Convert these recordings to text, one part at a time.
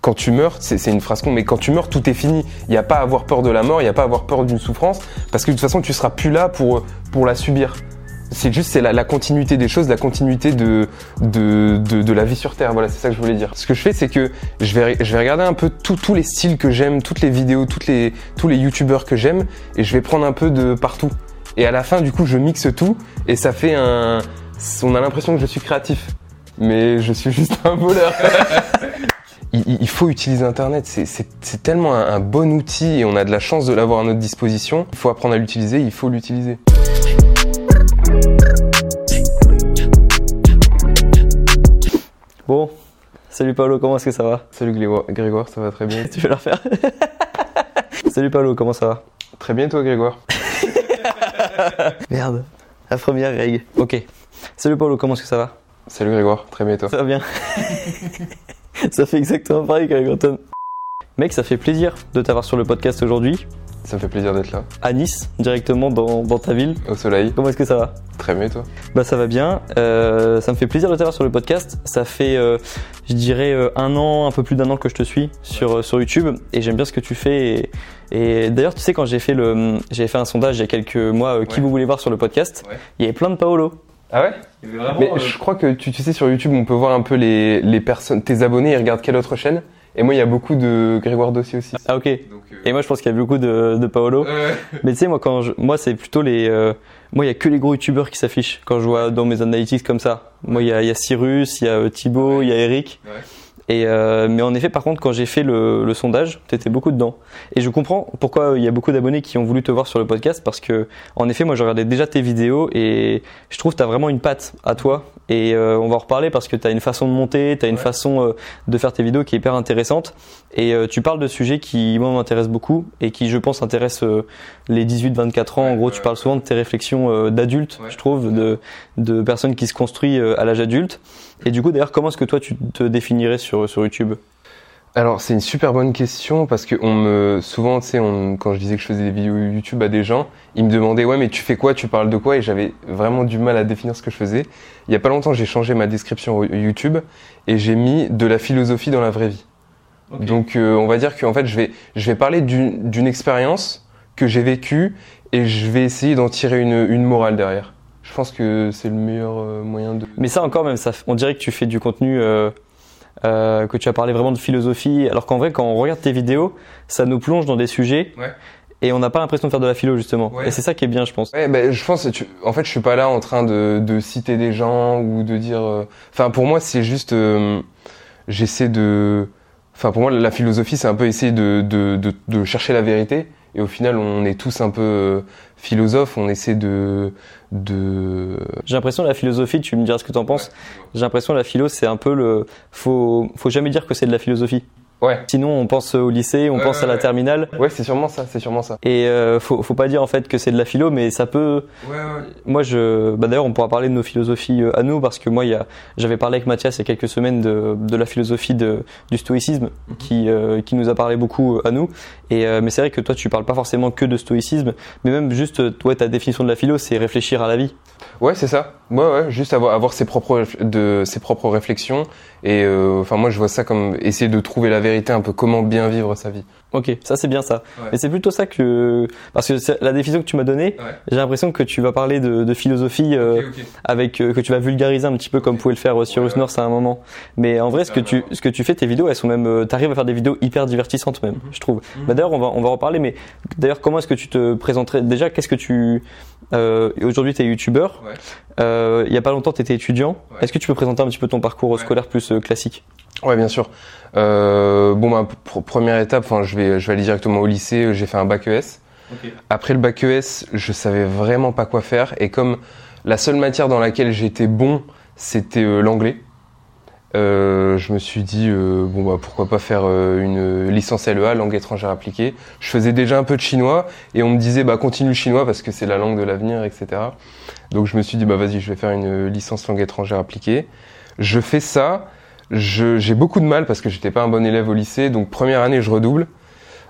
Quand tu meurs, c'est une phrase con, mais quand tu meurs, tout est fini. Il n'y a pas à avoir peur de la mort, il n'y a pas à avoir peur d'une souffrance, parce que de toute façon, tu seras plus là pour, pour la subir. C'est juste c'est la, continuité des choses, la continuité de, de, de, de la vie sur Terre. Voilà, c'est ça que je voulais dire. Ce que je fais, c'est que je vais, je vais regarder un peu tous les styles que j'aime, toutes les vidéos, toutes les, tous les youtubeurs que j'aime, et je vais prendre un peu de partout. Et à la fin, du coup, je mixe tout, et ça fait un... On a l'impression que je suis créatif. Mais je suis juste un voleur. il, faut utiliser Internet. C'est tellement un, un, bon outil et on a de la chance de l'avoir à notre disposition. Il faut apprendre à l'utiliser, il faut l'utiliser. Bon, salut Paolo, comment est-ce que ça va? Salut Grégoire, ça va très bien. tu veux la refaire? Salut Paolo, comment ça va? Très bien toi Grégoire. Merde, la première règle. Ok. Salut Paolo, comment est-ce que ça va? Salut Grégoire, très bien toi? Ça va bien? ça fait exactement pareil qu'avec Anton. Mec, ça fait plaisir de t'avoir sur le podcast aujourd'hui. Ça me fait plaisir d'être là. À Nice, directement dans, dans, ta ville. Au soleil. Comment est-ce que ça va? Très bien, toi Bah ça va bien. Euh, ça me fait plaisir de t'avoir sur le podcast. Ça fait, euh, je dirais, euh, un an, un peu plus d'un an que je te suis sur, ouais. sur YouTube et j'aime bien ce que tu fais. Et, et d'ailleurs, tu sais, quand j'ai fait le, j'ai fait un sondage il y a quelques mois, qui ouais. vous voulez voir sur le podcast, ouais. il y avait plein de Paolo. Ah ouais? Vraiment, Mais je crois que tu, tu sais, sur YouTube, on peut voir un peu les, les personnes, tes abonnés, ils regardent quelle autre chaîne et moi, il y a beaucoup de Grégoire Dossier aussi. Ah ok. Donc, euh... Et moi, je pense qu'il y a beaucoup de, de Paolo. Euh... Mais tu sais, moi, quand je, moi, c'est plutôt les. Euh, moi, il y a que les gros youtubeurs qui s'affichent quand je vois dans mes analytics comme ça. Moi, il y a, il y a Cyrus, il y a Thibaut, ouais. il y a Eric. Ouais. Et euh, mais en effet, par contre, quand j'ai fait le, le sondage, t'étais beaucoup dedans. Et je comprends pourquoi il y a beaucoup d'abonnés qui ont voulu te voir sur le podcast parce que, en effet, moi, je regardais déjà tes vidéos et je trouve que t'as vraiment une patte à toi. Et euh, on va en reparler parce que t'as une façon de monter, t'as une Ouais. façon euh, de faire tes vidéos qui est hyper intéressante. Et euh, tu parles de sujets qui moi m'intéressent beaucoup et qui, je pense, intéressent euh, les 18-24 ans. en gros, tu parles souvent de tes réflexions euh, d'adultes, Ouais. je trouve, de de personnes qui se construisent euh, à l'âge adulte. Et du coup, d'ailleurs, comment est-ce que toi tu te définirais sur sur YouTube Alors, c'est une super bonne question parce que on me, souvent, tu sais, quand je disais que je faisais des vidéos YouTube à des gens, ils me demandaient, ouais, mais tu fais quoi, tu parles de quoi? Et j'avais vraiment du mal à définir ce que je faisais. Il y a pas longtemps, j'ai changé ma description YouTube et j'ai mis de la philosophie dans la vraie vie. Donc, euh, on va dire qu'en fait, je vais, je vais parler d'une d'une expérience que j'ai vécue et je vais essayer d'en tirer une, une morale derrière. Je pense que c'est le meilleur euh, moyen de. Mais ça encore même, ça, on dirait que tu fais du contenu, euh, euh, que tu as parlé vraiment de philosophie, alors qu'en vrai, quand on regarde tes vidéos, ça nous plonge dans des sujets Ouais. et on n'a pas l'impression de faire de la philo justement. Ouais. Et c'est ça qui est bien, je pense. Ouais, ben, je pense, tu... en fait, je suis pas là en train de, de citer des gens ou de dire. euh, Enfin, pour moi, c'est juste, euh, j'essaie de. Enfin, pour moi, la philosophie, c'est un peu essayer de, de, de, de chercher la vérité. Et au final, on est tous un peu euh, philosophes. On essaie de, de. J'ai l'impression la philosophie, tu me diras ce que tu en penses. J'ai l'impression la philo, c'est un peu le, faut, faut jamais dire que c'est de la philosophie. Ouais. Sinon, on pense au lycée, on Ouais, pense ouais, à la terminale. Ouais, c'est sûrement ça. C'est sûrement ça. Et euh, faut, faut pas dire en fait que c'est de la philo, mais ça peut. Ouais, ouais. Moi, je, bah d'ailleurs, on pourra parler de nos philosophies euh, à nous parce que moi, il y a, j'avais parlé avec Mathias il y a quelques semaines de, de la philosophie de, du stoïcisme qui, euh, qui nous a parlé beaucoup euh, à nous. Et euh, mais c'est vrai que toi, tu parles pas forcément que de stoïcisme, mais même juste, euh, toi, ta définition de la philo, c'est réfléchir à la vie. Ouais, c'est ça. Ouais, ouais, juste avoir, avoir ses propres de ses propres réflexions et euh, enfin moi je vois ça comme essayer de trouver la vérité un peu comment bien vivre sa vie. Ok, ça c'est bien ça. Ouais. Mais c'est plutôt ça que parce que c'est- la définition que tu m'as donnée, Ouais. j'ai l'impression que tu vas parler de, de philosophie euh, avec euh, que tu vas vulgariser un petit peu comme pouvait le faire euh, Cyrus Ouais, ouais. North à un moment. Mais en vrai, ce que tu ce que tu fais, tes vidéos, elles sont même, euh, t'arrives à faire des vidéos hyper divertissantes même, je trouve. Mhm. Bah, d'ailleurs, on va on va en reparler. Mais d'ailleurs, comment est-ce que tu te présenterais Déjà, qu'est-ce que tu euh, aujourd'hui t'es youtubeur. Ouais. Euh, il y a pas longtemps, t'étais étudiant. Ouais. Est-ce que tu peux présenter un petit peu ton parcours Ouais. scolaire plus euh, classique? Ouais, bien sûr. Euh, bon, bah, pr- première étape, enfin, je vais, je vais aller directement au lycée. J'ai fait un bac ES. Après le bac ES, je savais vraiment pas quoi faire. Et comme la seule matière dans laquelle j'étais bon, c'était euh, l'anglais. euh, je me suis dit euh, bon bah pourquoi pas faire euh, une licence LEA langue étrangère appliquée. Je faisais déjà un peu de chinois et on me disait bah continue le chinois parce que c'est la langue de l'avenir etc. Donc je me suis dit bah vas-y je vais faire une licence langue étrangère appliquée. Je fais ça. J'ai beaucoup de mal parce que j'étais pas un bon élève au lycée donc première année je redouble.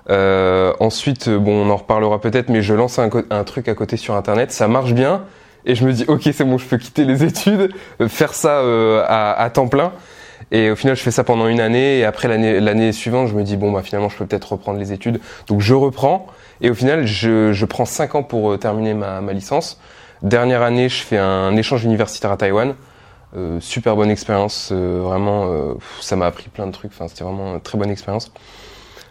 Euh, ensuite bon on en reparlera peut-être mais je lance un, truc à côté sur internet ça marche bien et je me dis ok c'est bon je peux quitter les études euh, faire ça euh, à, temps plein et au final, je fais ça pendant une année. Et après l'année suivante, je me dis bon bah finalement, je peux peut-être reprendre les études. Donc je reprends. Et au final, je, je prends cinq ans pour euh, terminer ma, ma licence. Dernière année, je fais un échange universitaire à Taïwan. Euh, super bonne expérience. euh, vraiment, euh, ça m'a appris plein de trucs. Enfin, c'était vraiment une très bonne expérience.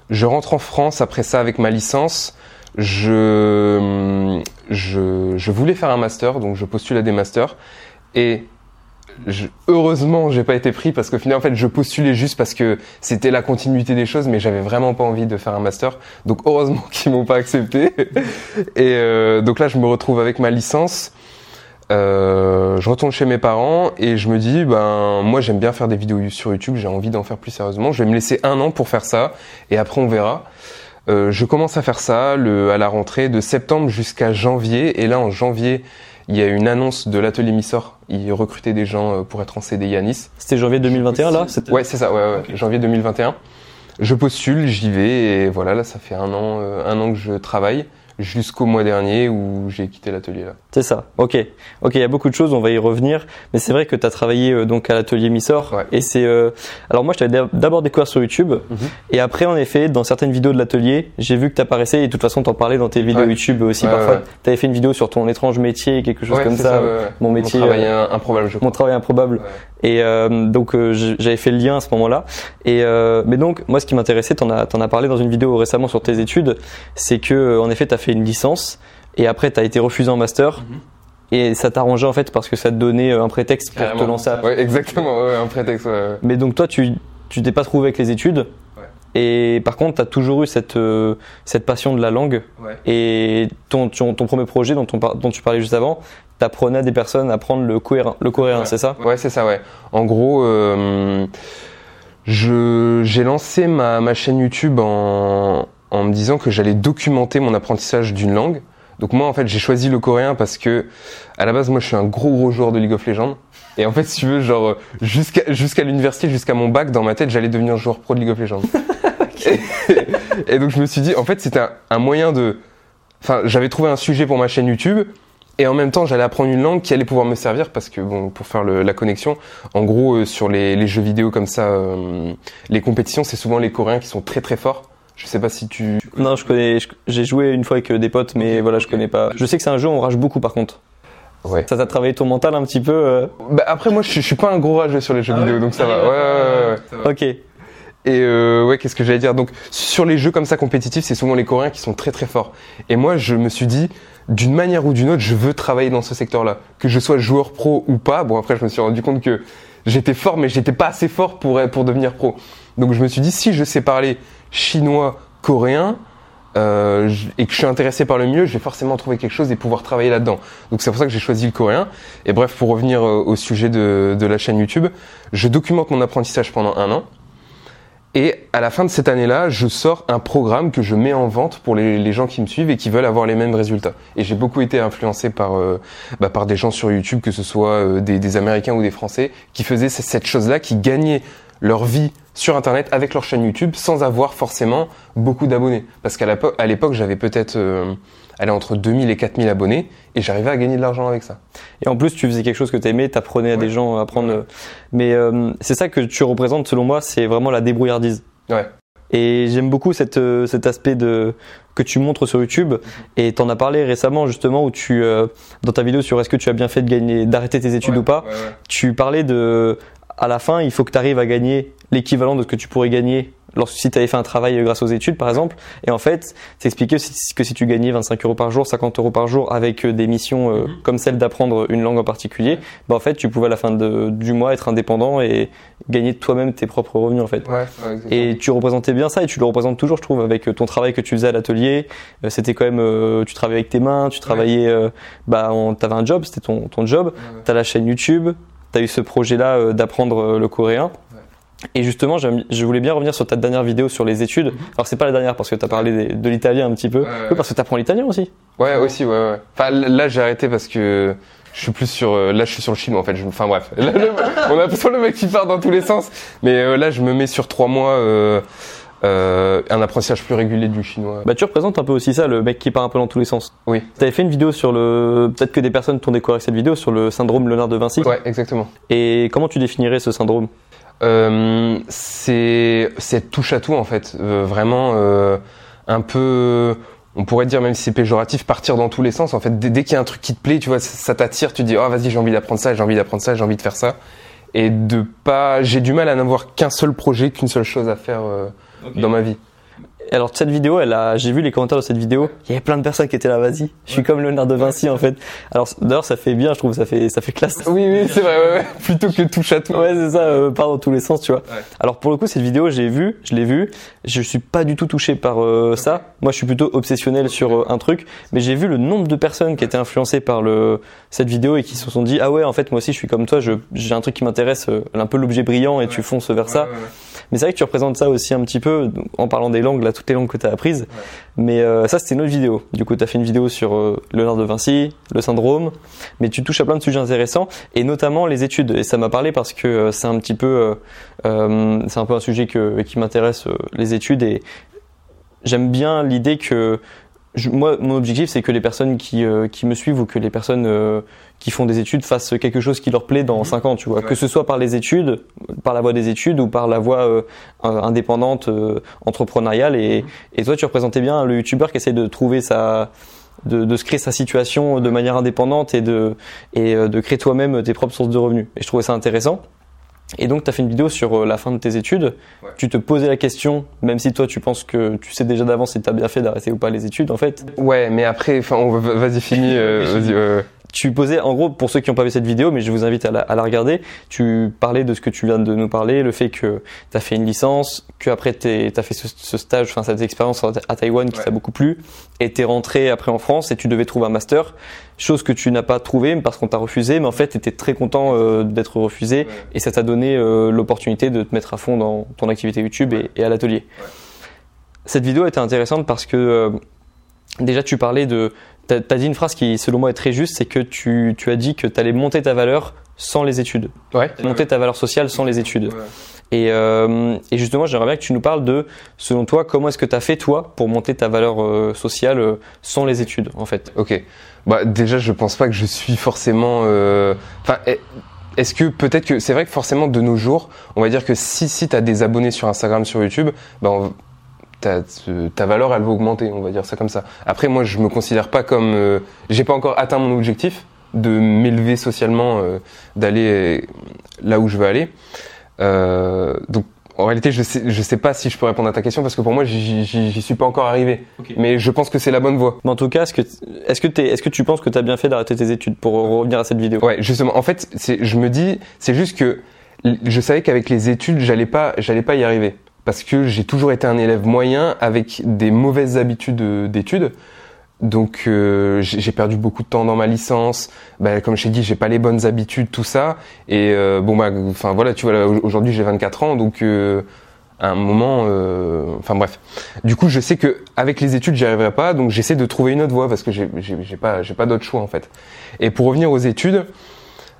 Je rentre en France après ça avec ma licence. Je, je, je voulais faire un master, donc je postule à des masters. Et je, heureusement, j'ai pas été pris parce qu'au final, en fait, je postulais juste parce que c'était la continuité des choses, mais j'avais vraiment pas envie de faire un master. Donc, heureusement qu'ils m'ont pas accepté. Et euh, donc là, je me retrouve avec ma licence. Euh, je retourne chez mes parents et je me dis, ben, moi, j'aime bien faire des vidéos sur YouTube. J'ai envie d'en faire plus sérieusement. Je vais me laisser un an pour faire ça et après, on verra. Euh, je commence à faire ça le, à la rentrée de septembre jusqu'à janvier. Et là, en janvier, il y a une annonce de l'atelier Missor. Ils recrutaient des gens euh, pour être en CDI à Nice. C'était janvier 2021 là Ouais, c'est ça, ouais, ouais, janvier 2021. Je postule, j'y vais et voilà, là, ça fait un an, euh, un an que je travaille jusqu'au mois dernier où j'ai quitté l'atelier là. C'est ça. Ok. Ok, il y a beaucoup de choses, on va y revenir. Mais c'est vrai que tu as travaillé euh, donc à l'atelier Missor. Ouais. Et c'est. euh, Alors moi, je t'avais d'abord découvert sur YouTube. Mhm. Et après, en effet, dans certaines vidéos de l'atelier, j'ai vu que tu apparaissais. Et de toute façon, t'en parlais dans tes vidéos Ouais. YouTube aussi Ouais, parfois. ouais. Tu avais fait une vidéo sur ton étrange métier, quelque chose comme ça. Mon métier. travail euh, un- improbable, je mon travail improbable. Et euh, donc euh, j'avais fait le lien à ce moment-là. Et euh, mais donc moi, ce qui m'intéressait, t'en as t'en as parlé dans une vidéo récemment sur tes études, c'est que en effet, t'as fait une licence et après t'as été refusé en master. Mhm. Et ça t'arrangeait en fait parce que ça te donnait euh, un prétexte pour te lancer. À... Ouais, exactement, ouais, un prétexte. ouais. Mais donc toi, tu tu t'es pas trouvé avec les études. Et par contre, tu as toujours eu cette, euh, cette passion de la langue. Ouais. Et ton, ton, ton premier projet dont, on par- dont tu parlais juste avant, t'apprenais à des personnes à apprendre le coréen, le coréen c'est ça? Ouais, c'est ça, ouais. En gros, euh, j'ai lancé ma, ma chaîne YouTube en, en me disant que j'allais documenter mon apprentissage d'une langue. Donc moi, en fait, j'ai choisi le coréen parce que, à la base, moi, je suis un gros gros joueur de League of Legends. Et en fait, si tu veux, genre, jusqu'à jusqu'à l'université, jusqu'à mon bac, dans ma tête, j'allais devenir joueur pro de League of Legends. et, et donc, je me suis dit, en fait, c'était un, un moyen de... Enfin, j'avais trouvé un sujet pour ma chaîne YouTube. Et en même temps, j'allais apprendre une langue qui allait pouvoir me servir parce que, bon, pour faire le- la connexion, en gros, euh, sur les, les jeux vidéo comme ça, euh, les compétitions, c'est souvent les Coréens qui sont très très forts. Je sais pas si tu. Non, je connais. J'ai joué une fois avec euh, des potes, mais voilà, je connais pas. Je sais que c'est un jeu où on rage beaucoup par contre. Ouais. Ça t'a travaillé ton mental un petit peu. euh, Bah, après, moi, je, suis- je suis pas un gros rageux sur les jeux vidéo, donc ça va. Ouais, ouais, ouais, ouais. Ok. Et euh, ouais, qu'est-ce que j'allais dire? Donc, sur les jeux comme ça compétitifs, c'est souvent les Coréens qui sont très très forts. Et moi, je me suis dit, d'une manière ou d'une autre, je veux travailler dans ce secteur-là. Que je sois joueur pro ou pas. Bon, après, je me suis rendu compte que j'étais fort, mais j'étais pas assez fort pour, pour devenir pro. Donc, je me suis dit, si je sais parler chinois, coréen, euh, et que je suis intéressé par le milieu, je vais forcément trouver quelque chose et pouvoir travailler là-dedans. Donc c'est pour ça que j'ai choisi le coréen. Et bref, pour revenir euh, au sujet de, la chaîne YouTube, je documente mon apprentissage pendant un an. Et à la fin de cette année-là, je sors un programme que je mets en vente pour les, gens qui me suivent et qui veulent avoir les mêmes résultats. Et j'ai beaucoup été influencé par, euh, bah, par des gens sur YouTube, que ce soit des, Américains ou des Français, qui faisaient cette chose-là, qui gagnaient leur vie sur Internet avec leur chaîne YouTube sans avoir forcément beaucoup d'abonnés. Parce qu'à l'époque, j'avais peut-être euh, allez, entre 2000 et 4000 abonnés et j'arrivais à gagner de l'argent avec ça. Et en plus, tu faisais quelque chose que tu aimais, t'apprenais à des gens à apprendre. Ouais. euh, Mais euh, c'est ça que tu représentes, selon moi, c'est vraiment la débrouillardise. Ouais. Et j'aime beaucoup cette, euh, cet aspect de que tu montres sur YouTube. Et t'en as parlé récemment justement où tu euh, dans ta vidéo sur est-ce que tu as bien fait de gagner d'arrêter tes études ou pas. Tu parlais de à la fin, il faut que tu arrives à gagner l'équivalent de ce que tu pourrais gagner lorsque si tu avais fait un travail grâce aux études par exemple. Et en fait, t'expliquais aussi que si tu gagnais 25 euros par jour, 50 euros par jour avec euh, des missions euh, comme celle d'apprendre une langue en particulier, bah en fait, tu pouvais à la fin de- du mois être indépendant et gagner toi-même tes propres revenus en fait. Ouais, ouais. Et tu représentais bien ça et tu le représentes toujours, je trouve, avec euh, ton travail que tu faisais à l'atelier. Euh, C'était quand même, euh, tu travaillais avec tes mains, tu travaillais, euh, bah, on- t'avais un job, c'était ton, ton job. Ouais, ouais. T'as la chaîne YouTube, tu as eu ce projet-là euh, d'apprendre euh, le coréen. Et justement, je voulais bien revenir sur ta dernière vidéo sur les études. Alors, c'est pas la dernière parce que tu as parlé de l'italien un petit peu. Mhm. Oui, parce que tu apprends l'italien aussi. Ouais, aussi, ouais, ouais. Enfin, là, j'ai arrêté parce que je suis plus sur. euh, Là, je suis sur le chinois, en fait. Je- Enfin, bref. Là, le- on a l'impression le mec qui part dans tous les sens. Mais euh, là, je me mets sur trois mois euh, euh, un apprentissage plus régulier du chinois. Bah, tu représentes un peu aussi ça, le mec qui part un peu dans tous les sens. Oui. Tu avais fait une vidéo sur le. Peut-être que des personnes t'ont découvert cette vidéo sur le syndrome Léonard de Vinci. Ouais, exactement. Et comment tu définirais ce syndrome? Euh, c'est c'est touche à tout en fait. Euh, vraiment euh, un peu. On pourrait dire, même si c'est péjoratif, partir dans tous les sens. En fait, dès, dès qu'il y a un truc qui te plaît, tu vois, ça, t'attire, tu dis, oh vas-y, j'ai envie d'apprendre ça, j'ai envie d'apprendre ça, j'ai envie de faire ça. Et de pas, j'ai du mal à n'avoir qu'un seul projet, qu'une seule chose à faire dans ma vie. Alors cette vidéo, elle a, j'ai vu les commentaires de cette vidéo. Il y avait plein de personnes qui étaient là. Vas-y, je suis comme Léonard de Vinci en fait. Alors d'ailleurs, ça fait bien, je trouve, ça fait, ça fait classe. Oui, oui, c'est vrai, ouais, ouais. Plutôt que touche à tout. Ouais, c'est ça, euh, part dans tous les sens, tu vois. Alors pour le coup, cette vidéo, j'ai vu, je l'ai vue. Je suis pas du tout touché par euh, ça. Moi, je suis plutôt obsessionnel sur euh, un truc, mais j'ai vu le nombre de personnes qui étaient influencées par le cette vidéo et qui se sont dit ah ouais, en fait, moi aussi, je suis comme toi. Je, j'ai un truc qui m'intéresse, euh, un peu l'objet brillant, et tu fonces vers ça. Mais c'est vrai que tu représentes ça aussi un petit peu en parlant des langues, là, toutes les langues que tu as apprises. Mais euh, ça, c'était une autre vidéo. Du coup, tu as fait une vidéo sur euh, Léonard de Vinci, le syndrome, mais tu touches à plein de sujets intéressants, et notamment les études. Et ça m'a parlé parce que euh, c'est un petit peu, euh, c'est un peu un sujet que, qui m'intéresse, les études, et j'aime bien l'idée que je- moi, mon objectif, c'est que les personnes qui, euh, qui me suivent ou que les personnes euh, qui font des études fassent quelque chose qui leur plaît dans 5 ans, tu vois. Ouais. Que ce soit par les études, par la voie des études ou par la voie euh, indépendante, euh, entrepreneuriale. Et, et toi, tu représentais bien le youtubeur qui essaie de trouver sa. De, de se créer sa situation de manière indépendante et de, et euh, de créer toi-même tes propres sources de revenus. Et je trouvais ça intéressant. Et donc, tu as fait une vidéo sur euh, la fin de tes études. Ouais. Tu te posais la question, même si toi, tu penses que tu sais déjà d'avance si tu as bien fait d'arrêter ou pas les études, en fait. Ouais, mais après, enfin, vas-y, finis. euh, ouais. Tu posais, en gros, pour ceux qui n'ont pas vu cette vidéo, mais je vous invite à la, à la regarder, tu parlais de ce que tu viens de nous parler, le fait que tu as fait une licence, que après tu as fait ce, ce stage, enfin cette expérience à à Taïwan qui Ouais. t'a beaucoup plu, et tu es rentré après en France et tu devais trouver un master, chose que tu n'as pas trouvé parce qu'on t'a refusé, mais en fait tu étais très content euh, d'être refusé, et ça t'a donné euh, l'opportunité de te mettre à fond dans ton activité YouTube et, et à l'atelier. Cette vidéo était intéressante parce que euh, déjà tu parlais de... Tu as, dit une phrase qui selon moi est très juste, c'est que tu, tu as dit que tu allais monter ta valeur sans les études. Ouais. Monter ta valeur sociale sans les études. Et, euh, et justement, j'aimerais bien que tu nous parles de, selon toi, comment est-ce que tu as fait toi pour monter ta valeur euh, sociale euh, sans les études en fait? Ok. Bah déjà, je pense pas que je suis forcément. euh, Enfin, est- est-ce que peut-être que c'est vrai que forcément de nos jours, on va dire que si si t'as des abonnés sur Instagram, sur YouTube, bah on- ta, ta valeur elle va augmenter, on va dire ça comme ça. Après, moi, je me considère pas comme. J'ai pas encore atteint mon objectif de m'élever socialement, d'aller là où je veux aller. Euh, donc. En réalité, je sais, je sais pas si je peux répondre à ta question parce que pour moi, j'y suis pas encore arrivé. Mais je pense que c'est la bonne voie. Mais en tout cas, est-ce que, est-ce que, t'es- est-ce que tu penses que tu as bien fait d'arrêter tes études pour revenir à cette vidéo? Ouais, justement. En fait, c'est, je me dis, c'est juste que je savais qu'avec les études, j'allais pas, j'allais pas y arriver. Parce que j'ai toujours été un élève moyen avec des mauvaises habitudes euh, d'études. Donc euh, j'ai perdu beaucoup de temps dans ma licence. Bah, comme je t'ai dit, j'ai pas les bonnes habitudes, tout ça. Et euh, bon bah, enfin voilà, tu vois, aujourd'hui j'ai 24 ans, donc euh, à un moment, enfin bref. Du coup, je sais que avec les études, j'y arriverai pas, donc j'essaie de trouver une autre voie parce que j'ai pas, j'ai pas d'autre choix en fait. Et pour revenir aux études,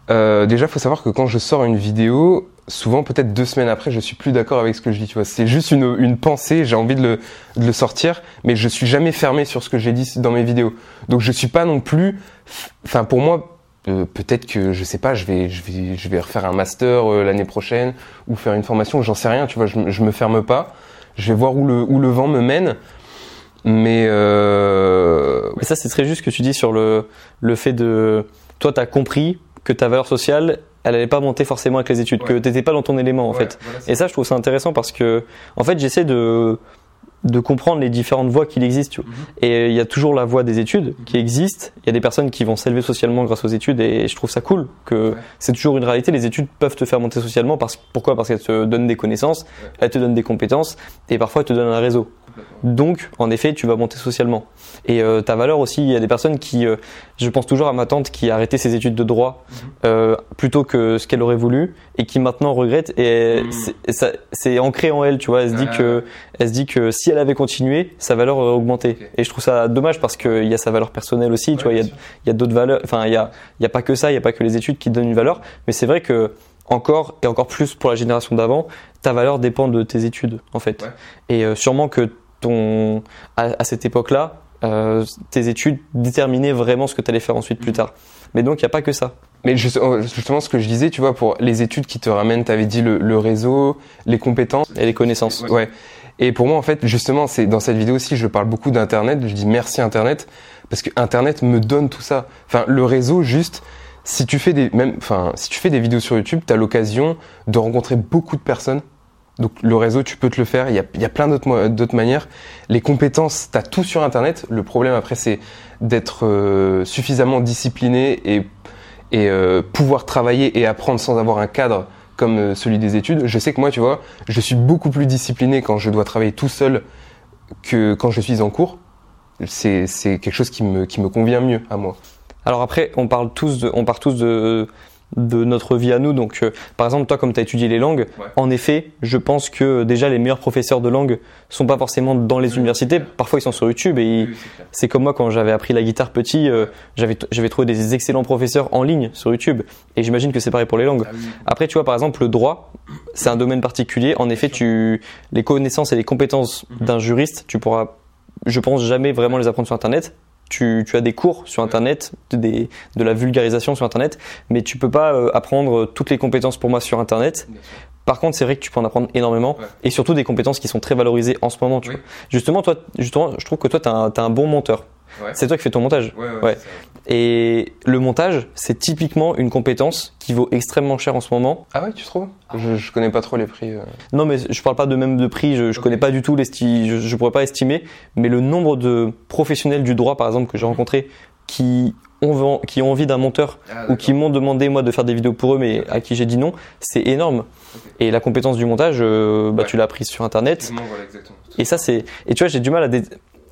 déjà, faut savoir que quand je sors une vidéo, souvent peut-être deux semaines après, je suis plus d'accord avec ce que je dis. Tu vois, c'est juste une, pensée, j'ai envie de le, sortir, mais je suis jamais fermé sur ce que j'ai dit dans mes vidéos. Donc je suis pas non plus, enfin pour moi. euh, peut-être que je sais pas, je vais, je vais, refaire un master euh, l'année prochaine ou faire une formation, j'en sais rien, tu vois, je, je me ferme pas, je vais voir où le, vent me mène, mais euh, Mais ça, c'est très juste ce que tu dis sur le, le fait de. Toi, tu as compris que ta valeur sociale, elle allait pas monter forcément avec les études, que Ouais. t'étais pas dans ton élément en fait. Et ça, je trouve ça intéressant parce que, en fait, j'essaie de de comprendre les différentes voies qu'il existe. tu vois. Et il y a toujours la voie des études qui existe. Il y a des personnes qui vont s'élever socialement grâce aux études et je trouve ça cool que Ouais. c'est toujours une réalité. Les études peuvent te faire monter socialement parce pourquoi? Parce qu'elles te donnent des connaissances, elles te donnent des compétences et parfois elles te donnent un réseau. Donc, en effet, tu vas monter socialement. Et euh, ta valeur aussi, il y a des personnes qui, euh, je pense toujours à ma tante qui a arrêté ses études de droit euh, plutôt que ce qu'elle aurait voulu et qui maintenant regrette. Et Mhm. c'est- ancré en elle, tu vois. Elle se dit que, elle se dit que si elle avait continué, sa valeur aurait augmenté. Et je trouve ça dommage parce qu'il y a sa valeur personnelle aussi, tu vois. Il y a, y a d'autres valeurs. Enfin, il y a, y a pas que ça, il y a pas que les études qui donnent une valeur. Mais c'est vrai que encore et encore plus pour la génération d'avant, ta valeur dépend de tes études, en fait. Ouais. Et euh, sûrement que ton, à, à cette époque-là, euh, tes études déterminaient vraiment ce que tu allais faire ensuite Mhm. plus tard. Mais donc, il n'y a pas que ça. Mais oh, justement, ce que je disais, tu vois, pour les études qui te ramènent, t'avais dit le, le réseau, les compétences. Et les connaissances. Ouais. Et pour moi, en fait, justement, c'est dans cette vidéo aussi, je parle beaucoup d'Internet. Je dis merci Internet parce que Internet me donne tout ça. Enfin, le réseau, juste, si tu fais des, même, enfin, si tu fais des vidéos sur YouTube, t'as l'occasion de rencontrer beaucoup de personnes. Donc le réseau, tu peux te le faire. Il y a, plein d'autres manières. Les compétences, t'as tout sur Internet. Le problème après, c'est d'être euh, suffisamment discipliné et euh, pouvoir travailler et apprendre sans avoir un cadre comme euh, celui des études. Je sais que moi, tu vois, je suis beaucoup plus discipliné quand je dois travailler tout seul que quand je suis en cours. C'est quelque chose qui me, qui me convient mieux à moi. Alors après, on parle tous de, on part tous de, de notre vie à nous. Donc, euh, par exemple, toi, comme tu as étudié les langues, Ouais. en effet, je pense que déjà les meilleurs professeurs de langue sont pas forcément dans les Oui, universités. clair. Parfois, ils sont sur YouTube et c'est comme moi quand j'avais appris la guitare petit, euh, j'avais j'avais trouvé des excellents professeurs en ligne sur YouTube. Et j'imagine que c'est pareil pour les langues. Après, tu vois, par exemple, le droit, c'est un domaine particulier. En effet, tu, les connaissances et les compétences Mhm. d'un juriste, tu pourras, je pense, jamais vraiment les apprendre sur Internet. Tu, tu as des cours sur Internet, de la vulgarisation sur Internet, mais tu peux pas euh, apprendre toutes les compétences pour moi sur Internet. Par contre, c'est vrai que tu peux en apprendre énormément Ouais. et surtout des compétences qui sont très valorisées en ce moment. Tu Oui. vois. Justement, toi, justement, je trouve que toi, tu as, un bon monteur. Ouais. C'est toi qui fais ton montage. Ouais. Et le montage, c'est typiquement une compétence qui vaut extrêmement cher en ce moment. Ah ouais, tu trouves? Je, je connais pas trop les prix. euh. Non, mais je parle pas de même de prix. Je, je Ok. connais pas du tout l'esti, je, je pourrais pas estimer. Mais le nombre de professionnels du droit, par exemple, que j'ai rencontrés, qui ont, qui ont envie d'un monteur ou qui m'ont demandé moi de faire des vidéos pour eux, mais à qui j'ai dit non, c'est énorme. Et la compétence du montage, euh, bah, Ouais. tu l'as apprise sur Internet. Voilà, exactement. Et ça, c'est. Et tu vois, j'ai du mal à. dé-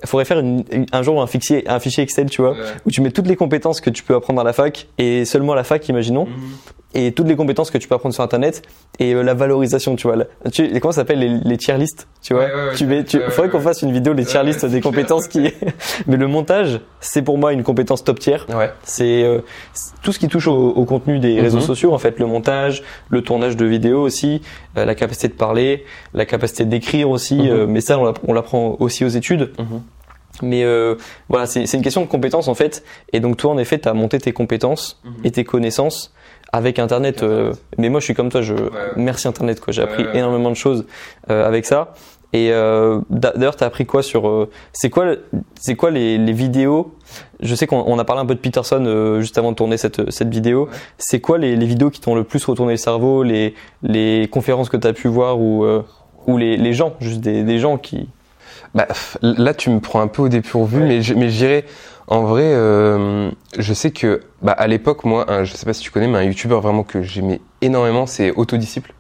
Faudrait faire une- un jour un fichier, un fichier Excel, tu vois, Ouais. où tu mets toutes les compétences que tu peux apprendre à la fac et seulement à la fac, imaginons, Mhm. et toutes les compétences que tu peux apprendre sur Internet et euh, la valorisation, tu vois. La- tu, comment ça s'appelle les, les tier lists, tu vois? Ouais, ouais, ouais, Tu mets, tu, faudrait qu'on fasse une vidéo des tier lists des compétences qui. Mais le montage, c'est pour moi une compétence top tier. C'est euh, tout ce qui touche au, au contenu des Mhm. réseaux sociaux, en fait, le montage, le tournage de vidéos aussi, euh, la capacité de parler, la capacité d'écrire aussi. Mhm. euh, mais ça, on l'apprend aussi aux études. Mais euh, voilà, c'est une question de compétences en fait. Et donc toi, en effet, tu as monté tes compétences Mhm. et tes connaissances avec Internet. euh, mais moi, je suis comme toi. Je ouais. merci Internet. quoi. J'ai appris ouais, énormément de choses euh, avec ça. Et euh, d'a- d'ailleurs, tu as appris quoi sur euh, c'est quoi c'est quoi les, les vidéos? Je sais qu'on on a parlé un peu de Peterson euh, juste avant de tourner cette cette vidéo. Ouais. C'est quoi les, les vidéos qui t'ont le plus retourné le cerveau? Les les conférences que tu as pu voir ou euh, ou les, les gens, juste des, des gens qui Bah, là, tu me prends un peu au dépourvu, Ouais. mais je, mais je dirais, en vrai, euh, je sais que, bah, à l'époque, moi, un- je sais pas si tu connais, mais un youtubeur vraiment que j'aimais énormément, c'est Autodisciple.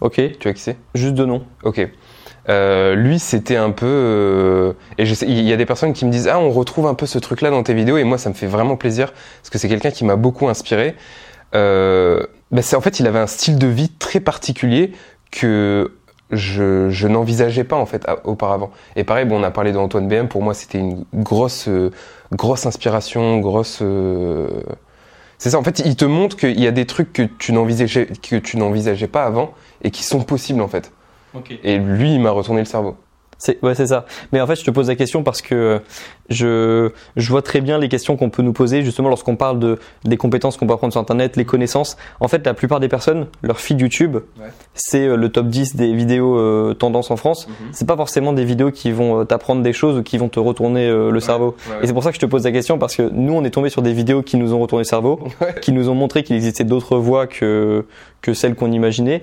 Ok, Tu vois qui c'est? Juste de nom. Ok. Euh, lui, c'était un peu. euh, et je sais, il y a des personnes qui me disent Ah, on retrouve un peu ce truc-là dans tes vidéos, et moi, ça me fait vraiment plaisir parce que c'est quelqu'un qui m'a beaucoup inspiré. Euh, bah, c'est en fait, il avait un style de vie très particulier que je, je n'envisageais pas en fait auparavant. Et pareil, bon, on a parlé d'Antoine BM. Pour moi, c'était une grosse, euh, grosse inspiration, grosse. euh, C'est ça. En fait, il te montre qu'il y a des trucs que tu n'envisageais que tu n'envisageais pas avant et qui sont possibles en fait. Et lui, il m'a retourné le cerveau. C'est ouais, c'est ça. Mais en fait, je te pose la question parce que je je vois très bien les questions qu'on peut nous poser justement lorsqu'on parle de des compétences qu'on peut apprendre sur internet, les connaissances. En fait, la plupart des personnes, leur feed YouTube, Ouais. c'est euh, le top 10 des vidéos euh, tendances en France. C'est pas forcément des vidéos qui vont euh, t'apprendre des choses ou qui vont te retourner euh, le cerveau. Et c'est pour ça que je te pose la question parce que nous, on est tombé sur des vidéos qui nous ont retourné le cerveau, qui nous ont montré qu'il existait d'autres voies que que celles qu'on imaginait.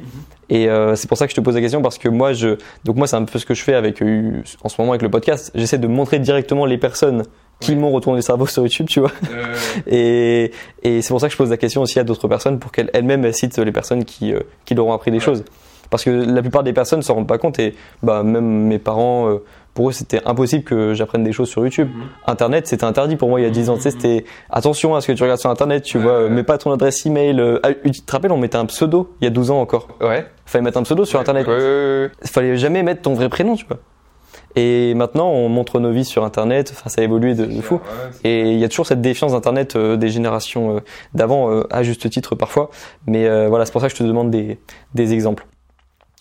Et euh, c'est pour ça que je te pose la question parce que moi, je donc moi, c'est un peu ce que je fais avec euh, en ce moment avec le podcast. J'essaie de montrer directement les personnes qui Ouais. m'ont retourné le cerveau sur YouTube, tu vois. Et, et c'est pour ça que je pose la question aussi à d'autres personnes pour qu'elles elles-mêmes elles citent les personnes qui, euh, qui leur ont appris des Ouais. choses. Parce que la plupart des personnes ne s'en rendent pas compte et bah, même mes parents, euh, pour eux, c'était impossible que j'apprenne des choses sur YouTube. Mhm. Internet, c'était interdit pour moi il y a 10 ans. Tu sais, c'était attention à ce que tu regardes sur Internet, tu vois, euh, mets pas ton adresse email. euh, ah, tu te rappelles, on mettait un pseudo il y a 12 ans encore. Ouais. Fallait mettre un pseudo sur Internet. Ouais. Fallait jamais mettre ton vrai prénom, tu vois. Et maintenant, on montre nos vies sur Internet. Enfin, ça a évolué de, de fou. Et il y a toujours cette défiance d'Internet euh, des générations euh, d'avant, euh, à juste titre parfois. Mais voilà, c'est pour ça que je te demande des, des exemples.